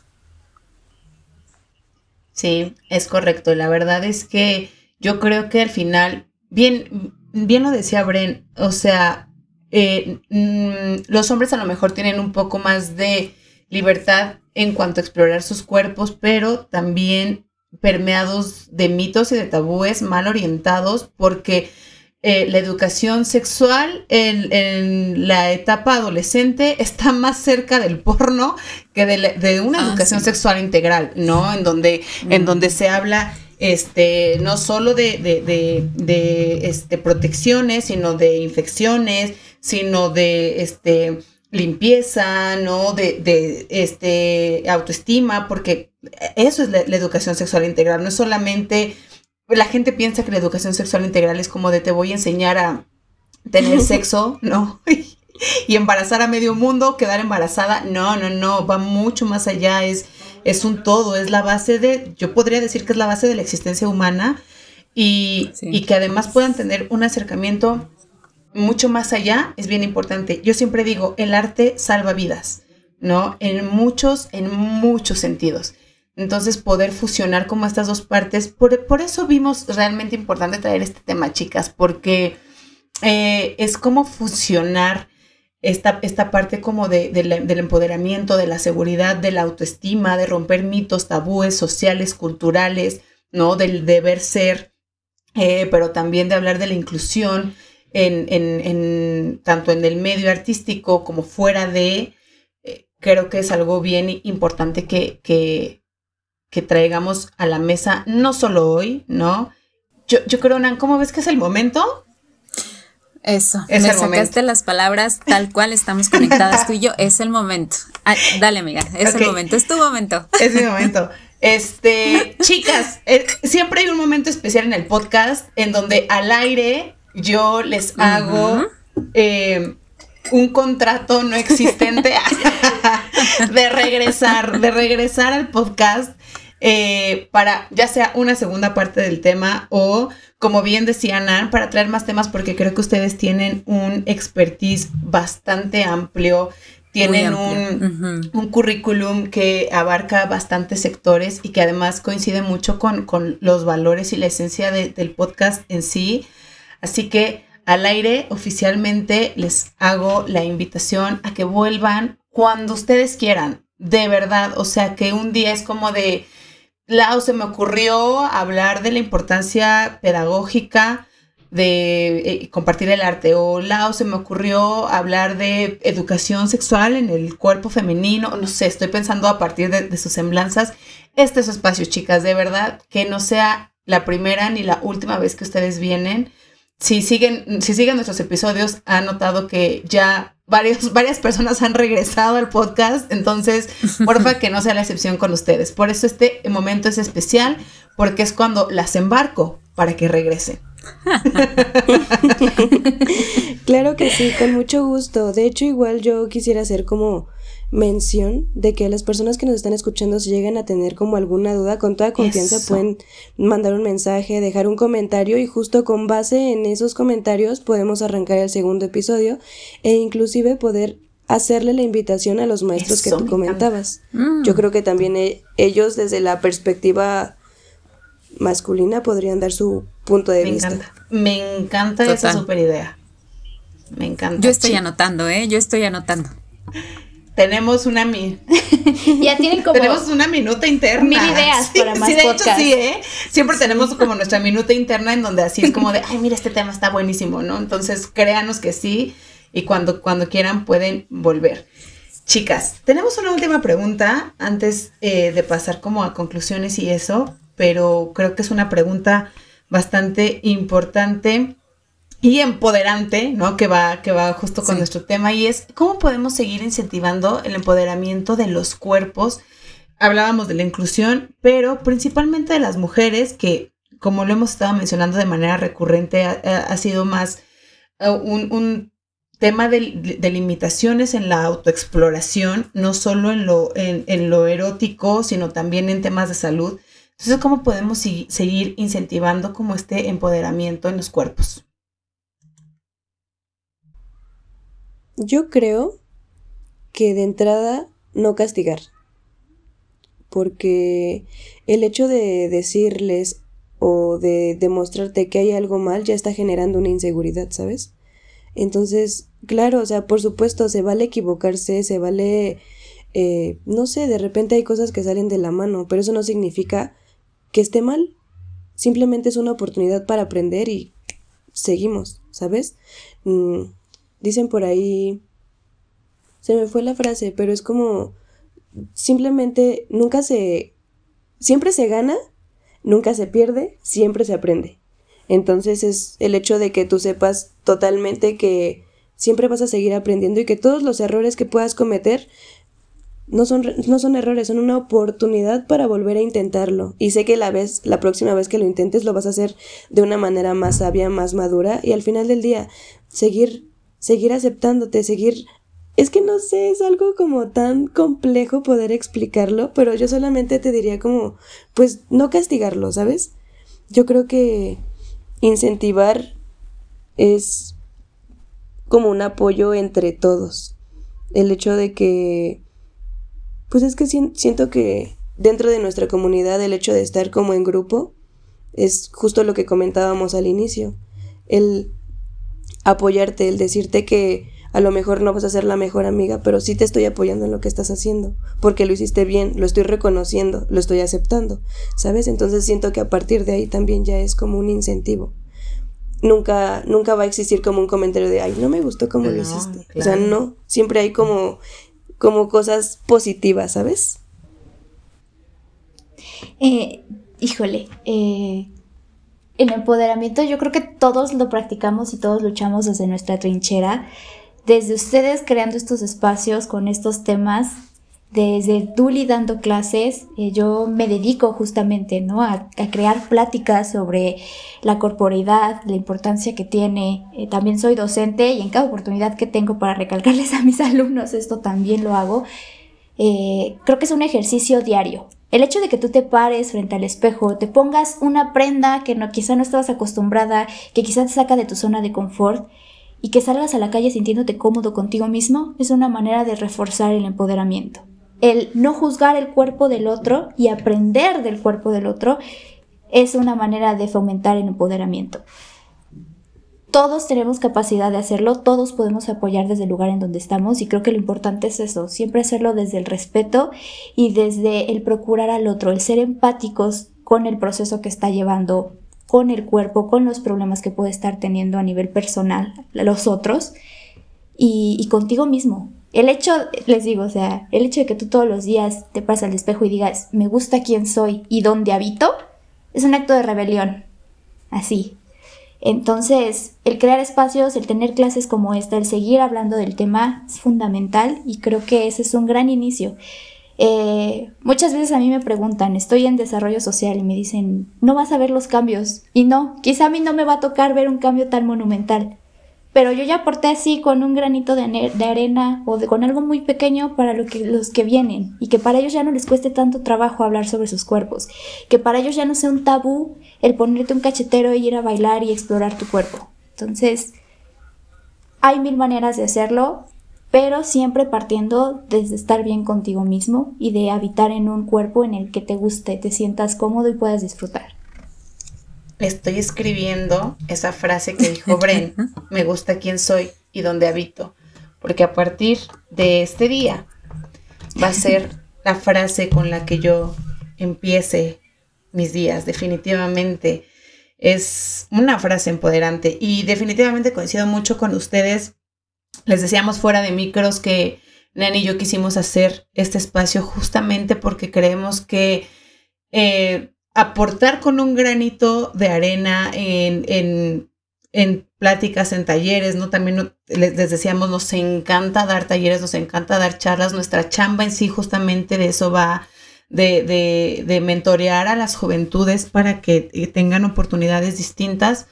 Sí, es correcto. La verdad es que yo creo que al final, bien, bien lo decía Bren, o sea, eh, mm, los hombres a lo mejor tienen un poco más de libertad en cuanto a explorar sus cuerpos, pero también permeados de mitos y de tabúes mal orientados porque eh, la educación sexual en, la etapa adolescente está más cerca del porno que de, una ah, educación sexual integral, ¿no? En donde, en donde se habla este, no solo de, de, de, este, protecciones, sino de infecciones, sino de este, limpieza, ¿no? De, de este, autoestima, porque eso es la, educación sexual integral, no es solamente, la gente piensa que la educación sexual integral es como de te voy a enseñar a tener sexo, ¿no? y embarazar a medio mundo, quedar embarazada, no, no, no, va mucho más allá, es, es un todo, es la base de, yo podría decir que es la base de la existencia humana y, y que además puedan tener un acercamiento mucho más allá es bien importante. Yo siempre digo, el arte salva vidas, ¿no? En muchos, en muchos sentidos. Entonces, poder fusionar como estas dos partes, por, por eso vimos realmente importante traer este tema, chicas, porque eh, es como fusionar esta, esta parte como de, del empoderamiento, de la seguridad, de la autoestima, de romper mitos, tabúes sociales, culturales, ¿no? Del deber ser, eh, pero también de hablar de la inclusión, en, en, en, tanto en el medio artístico como fuera de, eh, creo que es algo bien importante que, que, que, traigamos a la mesa, no solo hoy, ¿no? Yo, yo creo, Nan, ¿cómo ves que es el momento? Eso, es me sacaste las palabras tal cual estamos conectadas tú y yo, es el momento. dale, amiga, es el momento, es tu momento. Es mi momento. Este, chicas, eh, siempre hay un momento especial en el podcast en donde al aire yo les hago eh, un contrato no existente de regresar, de regresar al podcast eh, para ya sea una segunda parte del tema o, como bien decía Nan, para traer más temas porque creo que ustedes tienen un expertise bastante amplio. Tienen un, un, currículum que abarca bastantes sectores y que además coincide mucho con, con los valores y la esencia del podcast en sí. Así que al aire oficialmente les hago la invitación a que vuelvan cuando ustedes quieran, de verdad, o sea que un día es como de, Lau, se me ocurrió hablar de la importancia pedagógica de eh, compartir el arte. O Lao se me ocurrió hablar de educación sexual en el cuerpo femenino. No sé, estoy pensando a partir de, sus semblanzas. Este es su espacio, chicas, de verdad, que no sea la primera ni la última vez que ustedes vienen. Si siguen, si siguen nuestros episodios, han notado que ya varios, varias personas han regresado al podcast, entonces porfa que no sea la excepción con ustedes. Por eso este momento es especial, porque es cuando las embarco para que regresen. claro que sí, con mucho gusto. De hecho, igual yo quisiera hacer como mención de que las personas que nos están escuchando si llegan a tener como alguna duda, con toda confianza pueden mandar un mensaje, dejar un comentario y justo con base en esos comentarios podemos arrancar el segundo episodio e inclusive poder hacerle la invitación a los maestros que tú comentabas. Mm. Yo creo que también e, ellos desde la perspectiva masculina podrían dar su punto de me vista. Encanta. Me encanta esa super idea. Me encanta. Yo estoy anotando, ¿eh? Yo estoy anotando. Tenemos una mi ya tienen como tenemos una minuta interna. Mil ideas para más sí, de hecho, sí, ¿eh? Siempre tenemos como nuestra minuta interna en donde así es como de, ay, mira, este tema está buenísimo, ¿no? Entonces, créanos que sí y cuando, cuando quieran pueden volver. Chicas, tenemos una última pregunta antes eh, de pasar como a conclusiones y eso pero creo que es una pregunta bastante importante y empoderante, ¿no? Que va, que va justo con nuestro tema y es cómo podemos seguir incentivando el empoderamiento de los cuerpos. Hablábamos de la inclusión, pero principalmente de las mujeres que, como lo hemos estado mencionando de manera recurrente, ha, sido más eh, un, tema de, limitaciones en la autoexploración, no solo en lo, en lo erótico, sino también en temas de salud. Entonces, ¿cómo podemos seguir incentivando como este empoderamiento en los cuerpos? Yo creo que de entrada no castigar, porque el hecho de decirles o de demostrarte que hay algo mal ya está generando una inseguridad, ¿sabes? Entonces, claro, o sea, por supuesto, se vale equivocarse, se vale, eh, no sé, de repente hay cosas que salen de la mano, pero eso no significa que esté mal. Simplemente es una oportunidad para aprender y seguimos, ¿sabes? Mm, dicen por ahí, se me fue la frase, pero es como, simplemente nunca se, siempre se gana, nunca se pierde, siempre se aprende. Entonces es el hecho de que tú sepas totalmente que siempre vas a seguir aprendiendo y que todos los errores que puedas cometer no son, no son errores, son una oportunidad para volver a intentarlo. Y sé que la vez, la próxima vez que lo intentes lo vas a hacer de una manera más sabia, más madura y al final del día seguir, seguir aceptándote, seguir es que no sé, es algo como tan complejo poder explicarlo, pero yo solamente te diría como, pues no castigarlo, ¿sabes? Yo creo que incentivar es como un apoyo entre todos. El hecho de que pues es que siento que dentro de nuestra comunidad el hecho de estar como en grupo es justo lo que comentábamos al inicio. El apoyarte, el decirte que a lo mejor no vas a ser la mejor amiga, pero sí te estoy apoyando en lo que estás haciendo, porque lo hiciste bien, lo estoy reconociendo, lo estoy aceptando, ¿sabes? Entonces siento que a partir de ahí también ya es como un incentivo. Nunca, nunca va a existir como un comentario de, ay, no me gustó cómo lo hiciste. O sea, no, siempre hay como como cosas positivas, ¿sabes? Eh, híjole, eh, el empoderamiento yo creo que todos lo practicamos y todos luchamos desde nuestra trinchera, desde ustedes creando estos espacios con estos temas desde Duli dando clases, eh, yo me dedico justamente ¿no? a, crear pláticas sobre la corporeidad, la importancia que tiene. Eh, también soy docente y en cada oportunidad que tengo para recalcarles a mis alumnos esto también lo hago. Eh, creo que es un ejercicio diario. El hecho de que tú te pares frente al espejo, te pongas una prenda que no, quizá no estabas acostumbrada, que quizá te saca de tu zona de confort, y que salgas a la calle sintiéndote cómodo contigo mismo, es una manera de reforzar el empoderamiento el no juzgar el cuerpo del otro y aprender del cuerpo del otro es una manera de fomentar el empoderamiento. Todos tenemos capacidad de hacerlo, todos podemos apoyar desde el lugar en donde estamos y creo que lo importante es eso, siempre hacerlo desde el respeto y desde el procurar al otro, el ser empáticos con el proceso que está llevando, con el cuerpo, con los problemas que puede estar teniendo a nivel personal los otros y, contigo mismo. El hecho, les digo, o sea, el hecho de que tú todos los días te pases al espejo y digas, me gusta quién soy y dónde habito, es un acto de rebelión. Así, entonces, el crear espacios, el tener clases como esta, el seguir hablando del tema es fundamental y creo que ese es un gran inicio. Eh, muchas veces a mí me preguntan, estoy en desarrollo social y me dicen, no vas a ver los cambios. Y no, quizá a mí no me va a tocar ver un cambio tan monumental. Pero yo ya aporté así con un granito de, arena o con algo muy pequeño para lo que, los que vienen y que para ellos ya no les cueste tanto trabajo hablar sobre sus cuerpos, que para ellos ya no sea un tabú el ponerte un cachetero e ir a bailar y explorar tu cuerpo. Entonces, hay mil maneras de hacerlo, pero siempre partiendo desde estar bien contigo mismo y de habitar en un cuerpo en el que te guste, te sientas cómodo y puedas disfrutar estoy escribiendo esa frase que dijo Bren, me gusta quién soy y dónde habito, porque a partir de este día va a ser la frase con la que yo empiece mis días, definitivamente. Es una frase empoderante y definitivamente coincido mucho con ustedes. Les decíamos fuera de micros que Nani y yo quisimos hacer este espacio justamente porque creemos que eh, aportar con un granito de arena en, en, en pláticas, en talleres, ¿no? También les, decíamos, nos encanta dar talleres, nos encanta dar charlas, nuestra chamba en sí justamente de eso va, de, de, de mentorear a las juventudes para que eh, tengan oportunidades distintas,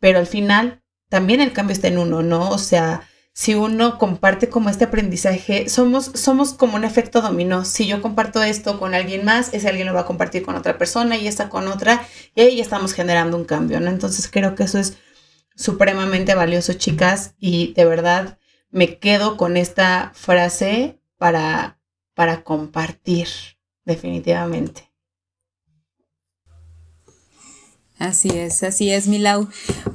pero al final también el cambio está en uno, ¿no? O sea, si uno comparte como este aprendizaje, somos, somos como un efecto dominó. Si yo comparto esto con alguien más, ese alguien lo va a compartir con otra persona y esta con otra, y ahí ya estamos generando un cambio, ¿no? Entonces creo que eso es supremamente valioso, chicas, y de verdad me quedo con esta frase para, para compartir, definitivamente. Así es, así es, Milau.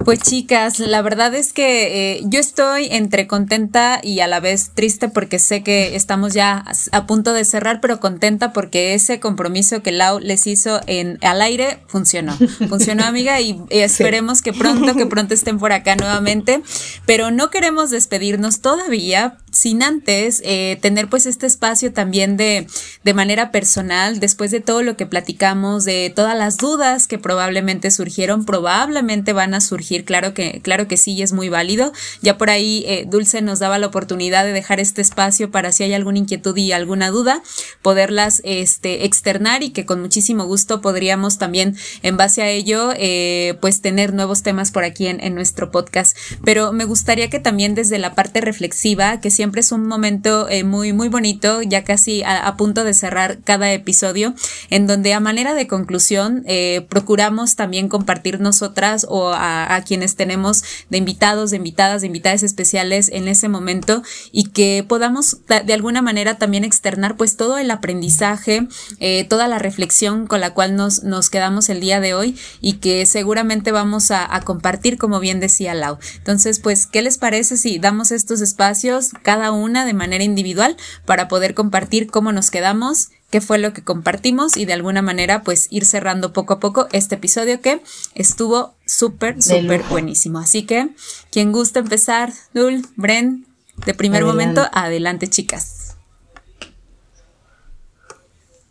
Pues chicas, la verdad es que eh, yo estoy entre contenta y a la vez triste porque sé que estamos ya a punto de cerrar, pero contenta porque ese compromiso que Lau les hizo en al aire funcionó. Funcionó, amiga, y, esperemos que pronto, que pronto estén por acá nuevamente. Pero no queremos despedirnos todavía sin antes eh, tener pues este espacio también de, de manera personal, después de todo lo que platicamos, de todas las dudas que probablemente surgieron, probablemente van a surgir, claro que, claro que sí, es muy válido. Ya por ahí eh, Dulce nos daba la oportunidad de dejar este espacio para si hay alguna inquietud y alguna duda, poderlas este, externar y que con muchísimo gusto podríamos también, en base a ello, eh, pues tener nuevos temas por aquí en, en nuestro podcast. Pero me gustaría que también desde la parte reflexiva, que siempre es un momento eh, muy, muy bonito, ya casi a, punto de cerrar cada episodio, en donde a manera de conclusión eh, procuramos también compartir nosotras o a, quienes tenemos de invitados, de invitadas, de invitadas especiales en ese momento y que podamos de alguna manera también externar pues todo el aprendizaje, eh, toda la reflexión con la cual nos, nos quedamos el día de hoy y que seguramente vamos a, a compartir como bien decía Lau. Entonces pues, ¿qué les parece si damos estos espacios? Cada una de manera individual para poder compartir cómo nos quedamos, qué fue lo que compartimos y de alguna manera pues ir cerrando poco a poco este episodio que estuvo súper, súper buenísimo. Así que quien gusta empezar, Dul, Bren, de primer momento, adelante chicas.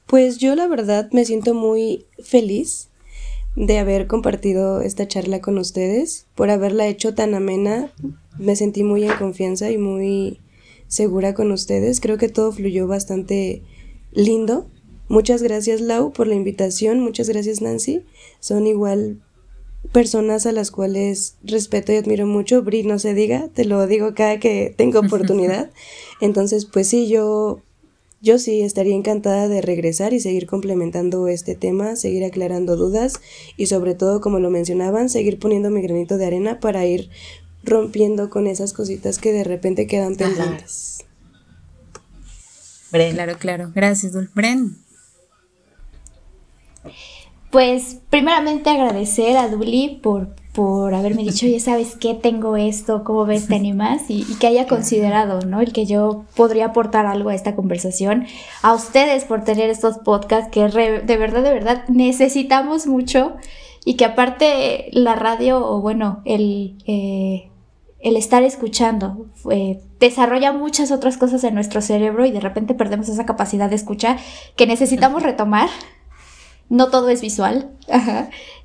Pues yo la verdad me siento muy feliz de haber compartido esta charla con ustedes, por haberla hecho tan amena. Me sentí muy en confianza y muy segura con ustedes. Creo que todo fluyó bastante lindo. Muchas gracias Lau por la invitación, muchas gracias Nancy. Son igual personas a las cuales respeto y admiro mucho. Bri, no se diga, te lo digo cada que tengo oportunidad. Entonces, pues sí, yo, yo sí estaría encantada de regresar y seguir complementando este tema, seguir aclarando dudas y sobre todo, como lo mencionaban, seguir poniendo mi granito de arena para ir rompiendo con esas cositas que de repente quedan pendientes. Bren. Claro, claro. Gracias, Dul. Bren. Pues primeramente agradecer a Duli por, por haberme dicho, oye, ¿sabes qué? Tengo esto, ¿cómo ves? ¿Te animas? Y, que haya considerado, ¿no? El que yo podría aportar algo a esta conversación. A ustedes por tener estos podcasts que de verdad, de verdad necesitamos mucho y que aparte la radio, o bueno, el, eh, el estar escuchando eh, desarrolla muchas otras cosas en nuestro cerebro y de repente perdemos esa capacidad de escuchar que necesitamos retomar no todo es visual.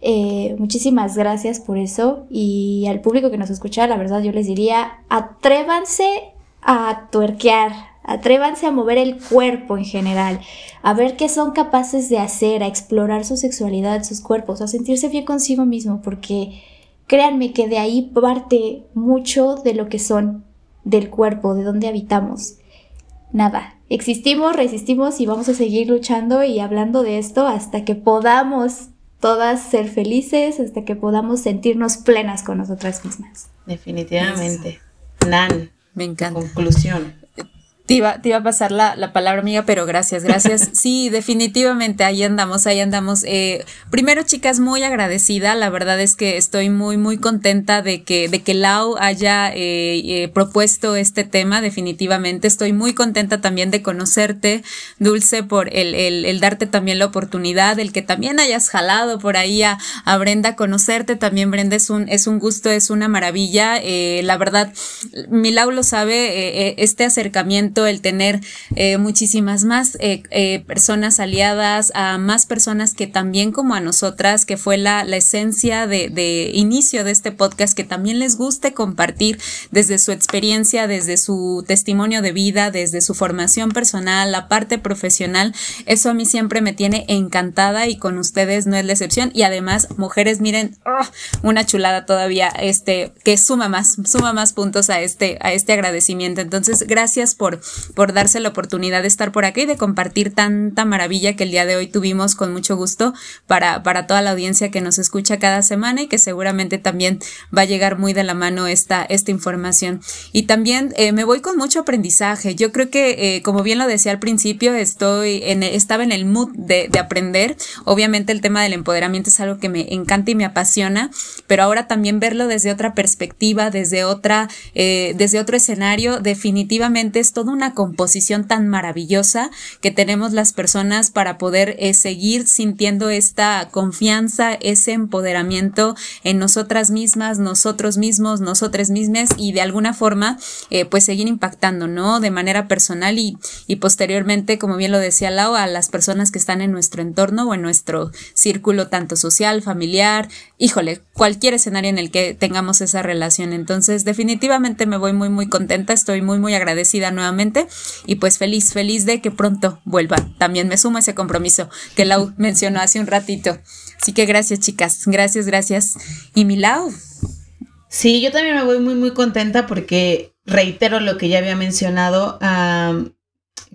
Eh, muchísimas gracias por eso. Y al público que nos escucha, la verdad yo les diría, atrévanse a tuerquear, atrévanse a mover el cuerpo en general, a ver qué son capaces de hacer, a explorar su sexualidad, sus cuerpos, a sentirse bien consigo mismo, porque créanme que de ahí parte mucho de lo que son del cuerpo, de donde habitamos. Nada, existimos, resistimos y vamos a seguir luchando y hablando de esto hasta que podamos todas ser felices, hasta que podamos sentirnos plenas con nosotras mismas. Definitivamente. Nan. Me encanta. Conclusión. Te iba, te iba, a pasar la, la, palabra, amiga, pero gracias, gracias. Sí, definitivamente, ahí andamos, ahí andamos. Eh, primero, chicas, muy agradecida. La verdad es que estoy muy, muy contenta de que, de que Lau haya eh, eh, propuesto este tema, definitivamente. Estoy muy contenta también de conocerte, Dulce, por el, el, el darte también la oportunidad, el que también hayas jalado por ahí a, a Brenda, conocerte también, Brenda, es un, es un gusto, es una maravilla. la verdad, mi Lau lo sabe, este acercamiento el tener eh, muchísimas más eh, eh, personas aliadas, a más personas que también como a nosotras, que fue la, la esencia de, inicio de este podcast, que también les guste compartir desde su experiencia, desde su testimonio de vida, desde su formación personal, la parte profesional. Eso a mí siempre me tiene encantada y con ustedes no es la excepción. Y además, mujeres, miren, oh, una chulada todavía, este, que suma más, suma más puntos a este, a este agradecimiento. Entonces, gracias por, por darse la oportunidad de estar por aquí y de compartir tanta maravilla que el día de hoy tuvimos con mucho gusto para, para toda la audiencia que nos escucha cada semana y que seguramente también va a llegar muy de la mano esta, esta información. Y también eh, me voy con mucho aprendizaje. Yo creo que, eh, como bien lo decía al principio, estoy en, estaba en el mood de, de aprender. Obviamente el tema del empoderamiento es algo que me encanta y me apasiona, pero ahora también verlo desde otra perspectiva, desde otra, eh, desde otro escenario, definitivamente es todo una composición tan maravillosa que tenemos las personas para poder eh, seguir sintiendo esta confianza, ese empoderamiento en nosotras mismas, nosotros mismos, nosotras mismas y de alguna forma eh, pues seguir impactando, ¿no? De manera personal y, y posteriormente, como bien lo decía Lau, a las personas que están en nuestro entorno o en nuestro círculo tanto social, familiar, híjole, cualquier escenario en el que tengamos esa relación. Entonces, definitivamente me voy muy, muy contenta, estoy muy, muy agradecida nuevamente y pues feliz, feliz de que pronto vuelva. También me sumo a ese compromiso que Lau mencionó hace un ratito. Así que gracias, chicas, gracias, gracias. Y mi Lau. Sí, yo también me voy muy, muy contenta porque reitero lo que ya había mencionado.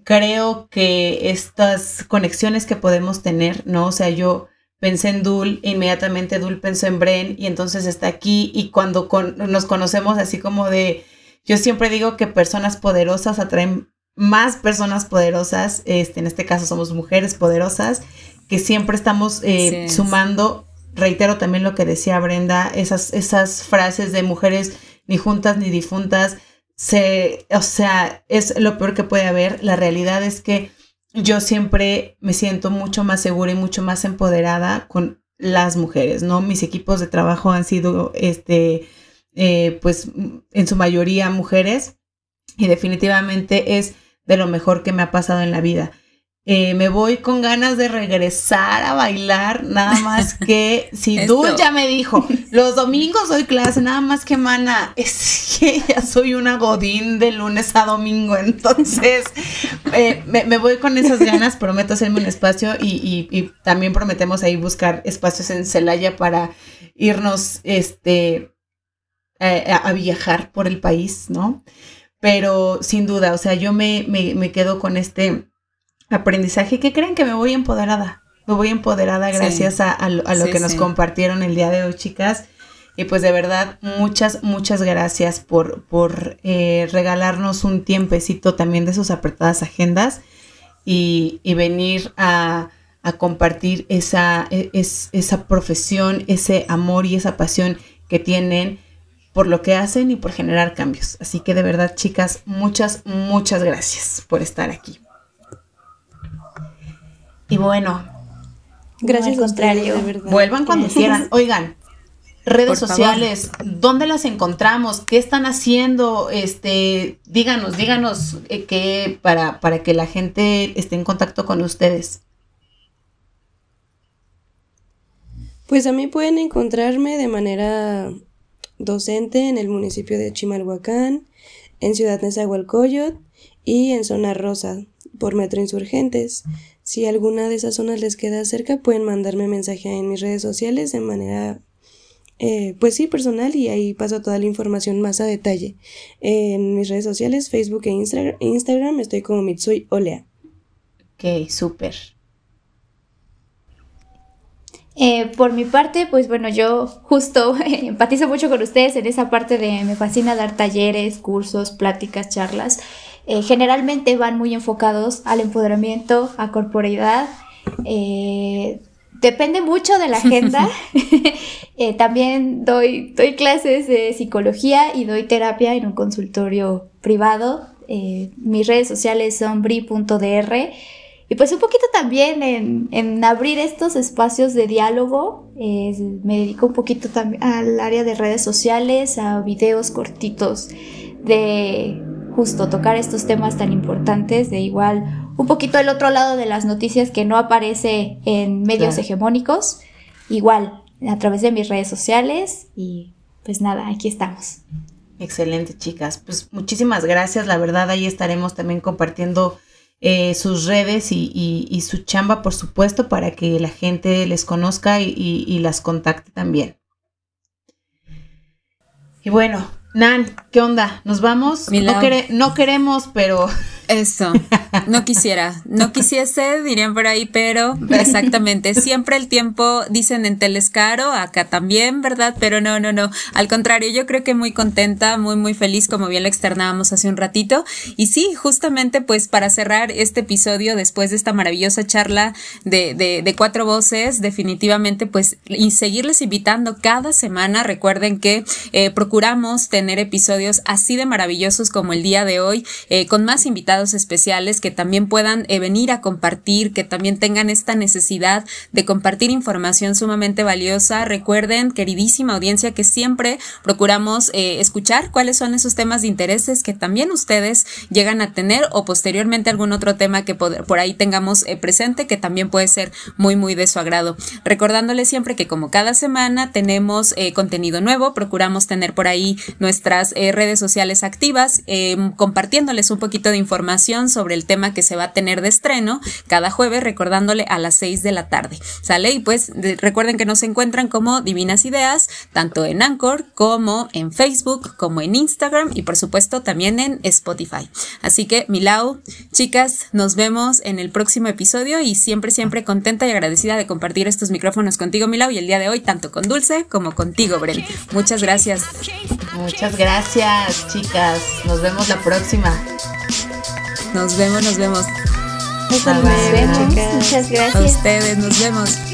creo que estas conexiones que podemos tener, ¿no? O sea, yo pensé en Dul, inmediatamente Dul pensó en Bren y entonces está aquí y cuando nos conocemos así como de, yo siempre digo que personas poderosas atraen más personas poderosas, este, en este caso somos mujeres poderosas, que siempre estamos eh, sumando, reitero también lo que decía Brenda, esas, esas frases de mujeres ni juntas ni difuntas, se, o sea, es lo peor que puede haber, la realidad es que yo siempre me siento mucho más segura y mucho más empoderada con las mujeres, ¿no? Mis equipos de trabajo han sido, este, eh, pues, en su mayoría mujeres y definitivamente es de lo mejor que me ha pasado en la vida. Eh, me voy con ganas de regresar a bailar, nada más que si Dul ya me dijo, los domingos doy clase, nada más que mana, es que ya soy una godín de lunes a domingo, entonces eh, me, voy con esas ganas, prometo hacerme un espacio y, también prometemos ahí buscar espacios en Celaya para irnos este, eh, a viajar por el país, ¿no? Pero sin duda, o sea, yo me, me quedo con este aprendizaje que creen que me voy empoderada. Me voy empoderada gracias a, lo que nos compartieron el día de hoy, chicas. Y pues de verdad, muchas, muchas gracias por, por eh, regalarnos un tiempecito también de sus apretadas agendas y, venir a, compartir esa, e, esa profesión, ese amor y esa pasión que tienen por lo que hacen y por generar cambios. Así que de verdad, chicas, muchas, muchas gracias por estar aquí. Y bueno. Gracias contrario. Vuelvan cuando quieran. Oigan, redes sociales, ¿dónde las encontramos? ¿Qué están haciendo? Este, díganos, díganos eh, qué para, para que la gente esté en contacto con ustedes. Pues a mí pueden encontrarme de manera docente en el municipio de Chimalhuacán, en Ciudad Nezahualcóyotl y en Zona Rosa por Metro Insurgentes. Si alguna de esas zonas les queda cerca, pueden mandarme mensaje en mis redes sociales de manera eh, pues sí, personal y ahí paso toda la información más a detalle. En mis redes sociales, Facebook e Instagram, estoy como Mitsui Olea. Ok, súper. Eh, por mi parte, pues bueno, yo justo empatizo mucho con ustedes en esa parte de me fascina dar talleres, cursos, pláticas, charlas. Eh, generalmente van muy enfocados al empoderamiento, a corporeidad. Eh, depende mucho de la agenda. Eh, también doy, doy clases de psicología y doy terapia en un consultorio privado. Eh, mis redes sociales son bri.dr. Y pues un poquito también en, abrir estos espacios de diálogo. me dedico un poquito también al área de redes sociales, a videos cortitos de justo tocar estos temas tan importantes, de igual un poquito el otro lado de las noticias que no aparece en medios hegemónicos, igual a través de mis redes sociales y pues nada, aquí estamos. Excelente, chicas. Pues muchísimas gracias. La verdad, ahí estaremos también compartiendo eh, sus redes y, su chamba, por supuesto, para que la gente les conozca y, las contacte también. Y bueno, Nan, ¿qué onda? ¿Nos vamos? No, no queremos, pero eso, no quisiera, no quisiese, dirían por ahí, pero exactamente, siempre el tiempo, dicen en Telescaro, acá también, ¿verdad? Pero no, no, no, al contrario, yo creo que muy contenta, muy, muy feliz, como bien lo externábamos hace un ratito. Y sí, justamente pues para cerrar este episodio, después de esta maravillosa charla de, de, de cuatro voces, definitivamente pues y seguirles invitando cada semana, recuerden que eh, procuramos tener episodios así de maravillosos como el día de hoy, eh, con más invitados especiales que también puedan eh, venir a compartir, que también tengan esta necesidad de compartir información sumamente valiosa. Recuerden, queridísima audiencia, que siempre procuramos eh, escuchar cuáles son esos temas de intereses que también ustedes llegan a tener o posteriormente algún otro tema que por, ahí tengamos eh, presente que también puede ser muy, muy de su agrado. Recordándoles siempre que como cada semana tenemos contenido nuevo, procuramos tener por ahí nuestras redes sociales activas, compartiéndoles un poquito de información sobre el tema que se va a tener de estreno cada jueves, recordándole a las 6 de la tarde. ¿Sale? Y pues recuerden que nos encuentran como Divinas Ideas, tanto en Anchor como en Facebook, como en Instagram y por supuesto también en Spotify. Así que, Milau, chicas, nos vemos en el próximo episodio y siempre, siempre contenta y agradecida de compartir estos micrófonos contigo, Milau, y el día de hoy tanto con Dulce como contigo, Bren. Muchas gracias. Muchas gracias, chicas. Nos vemos la próxima. Nos vemos, nos vemos. Muchas gracias. A ustedes, nos vemos.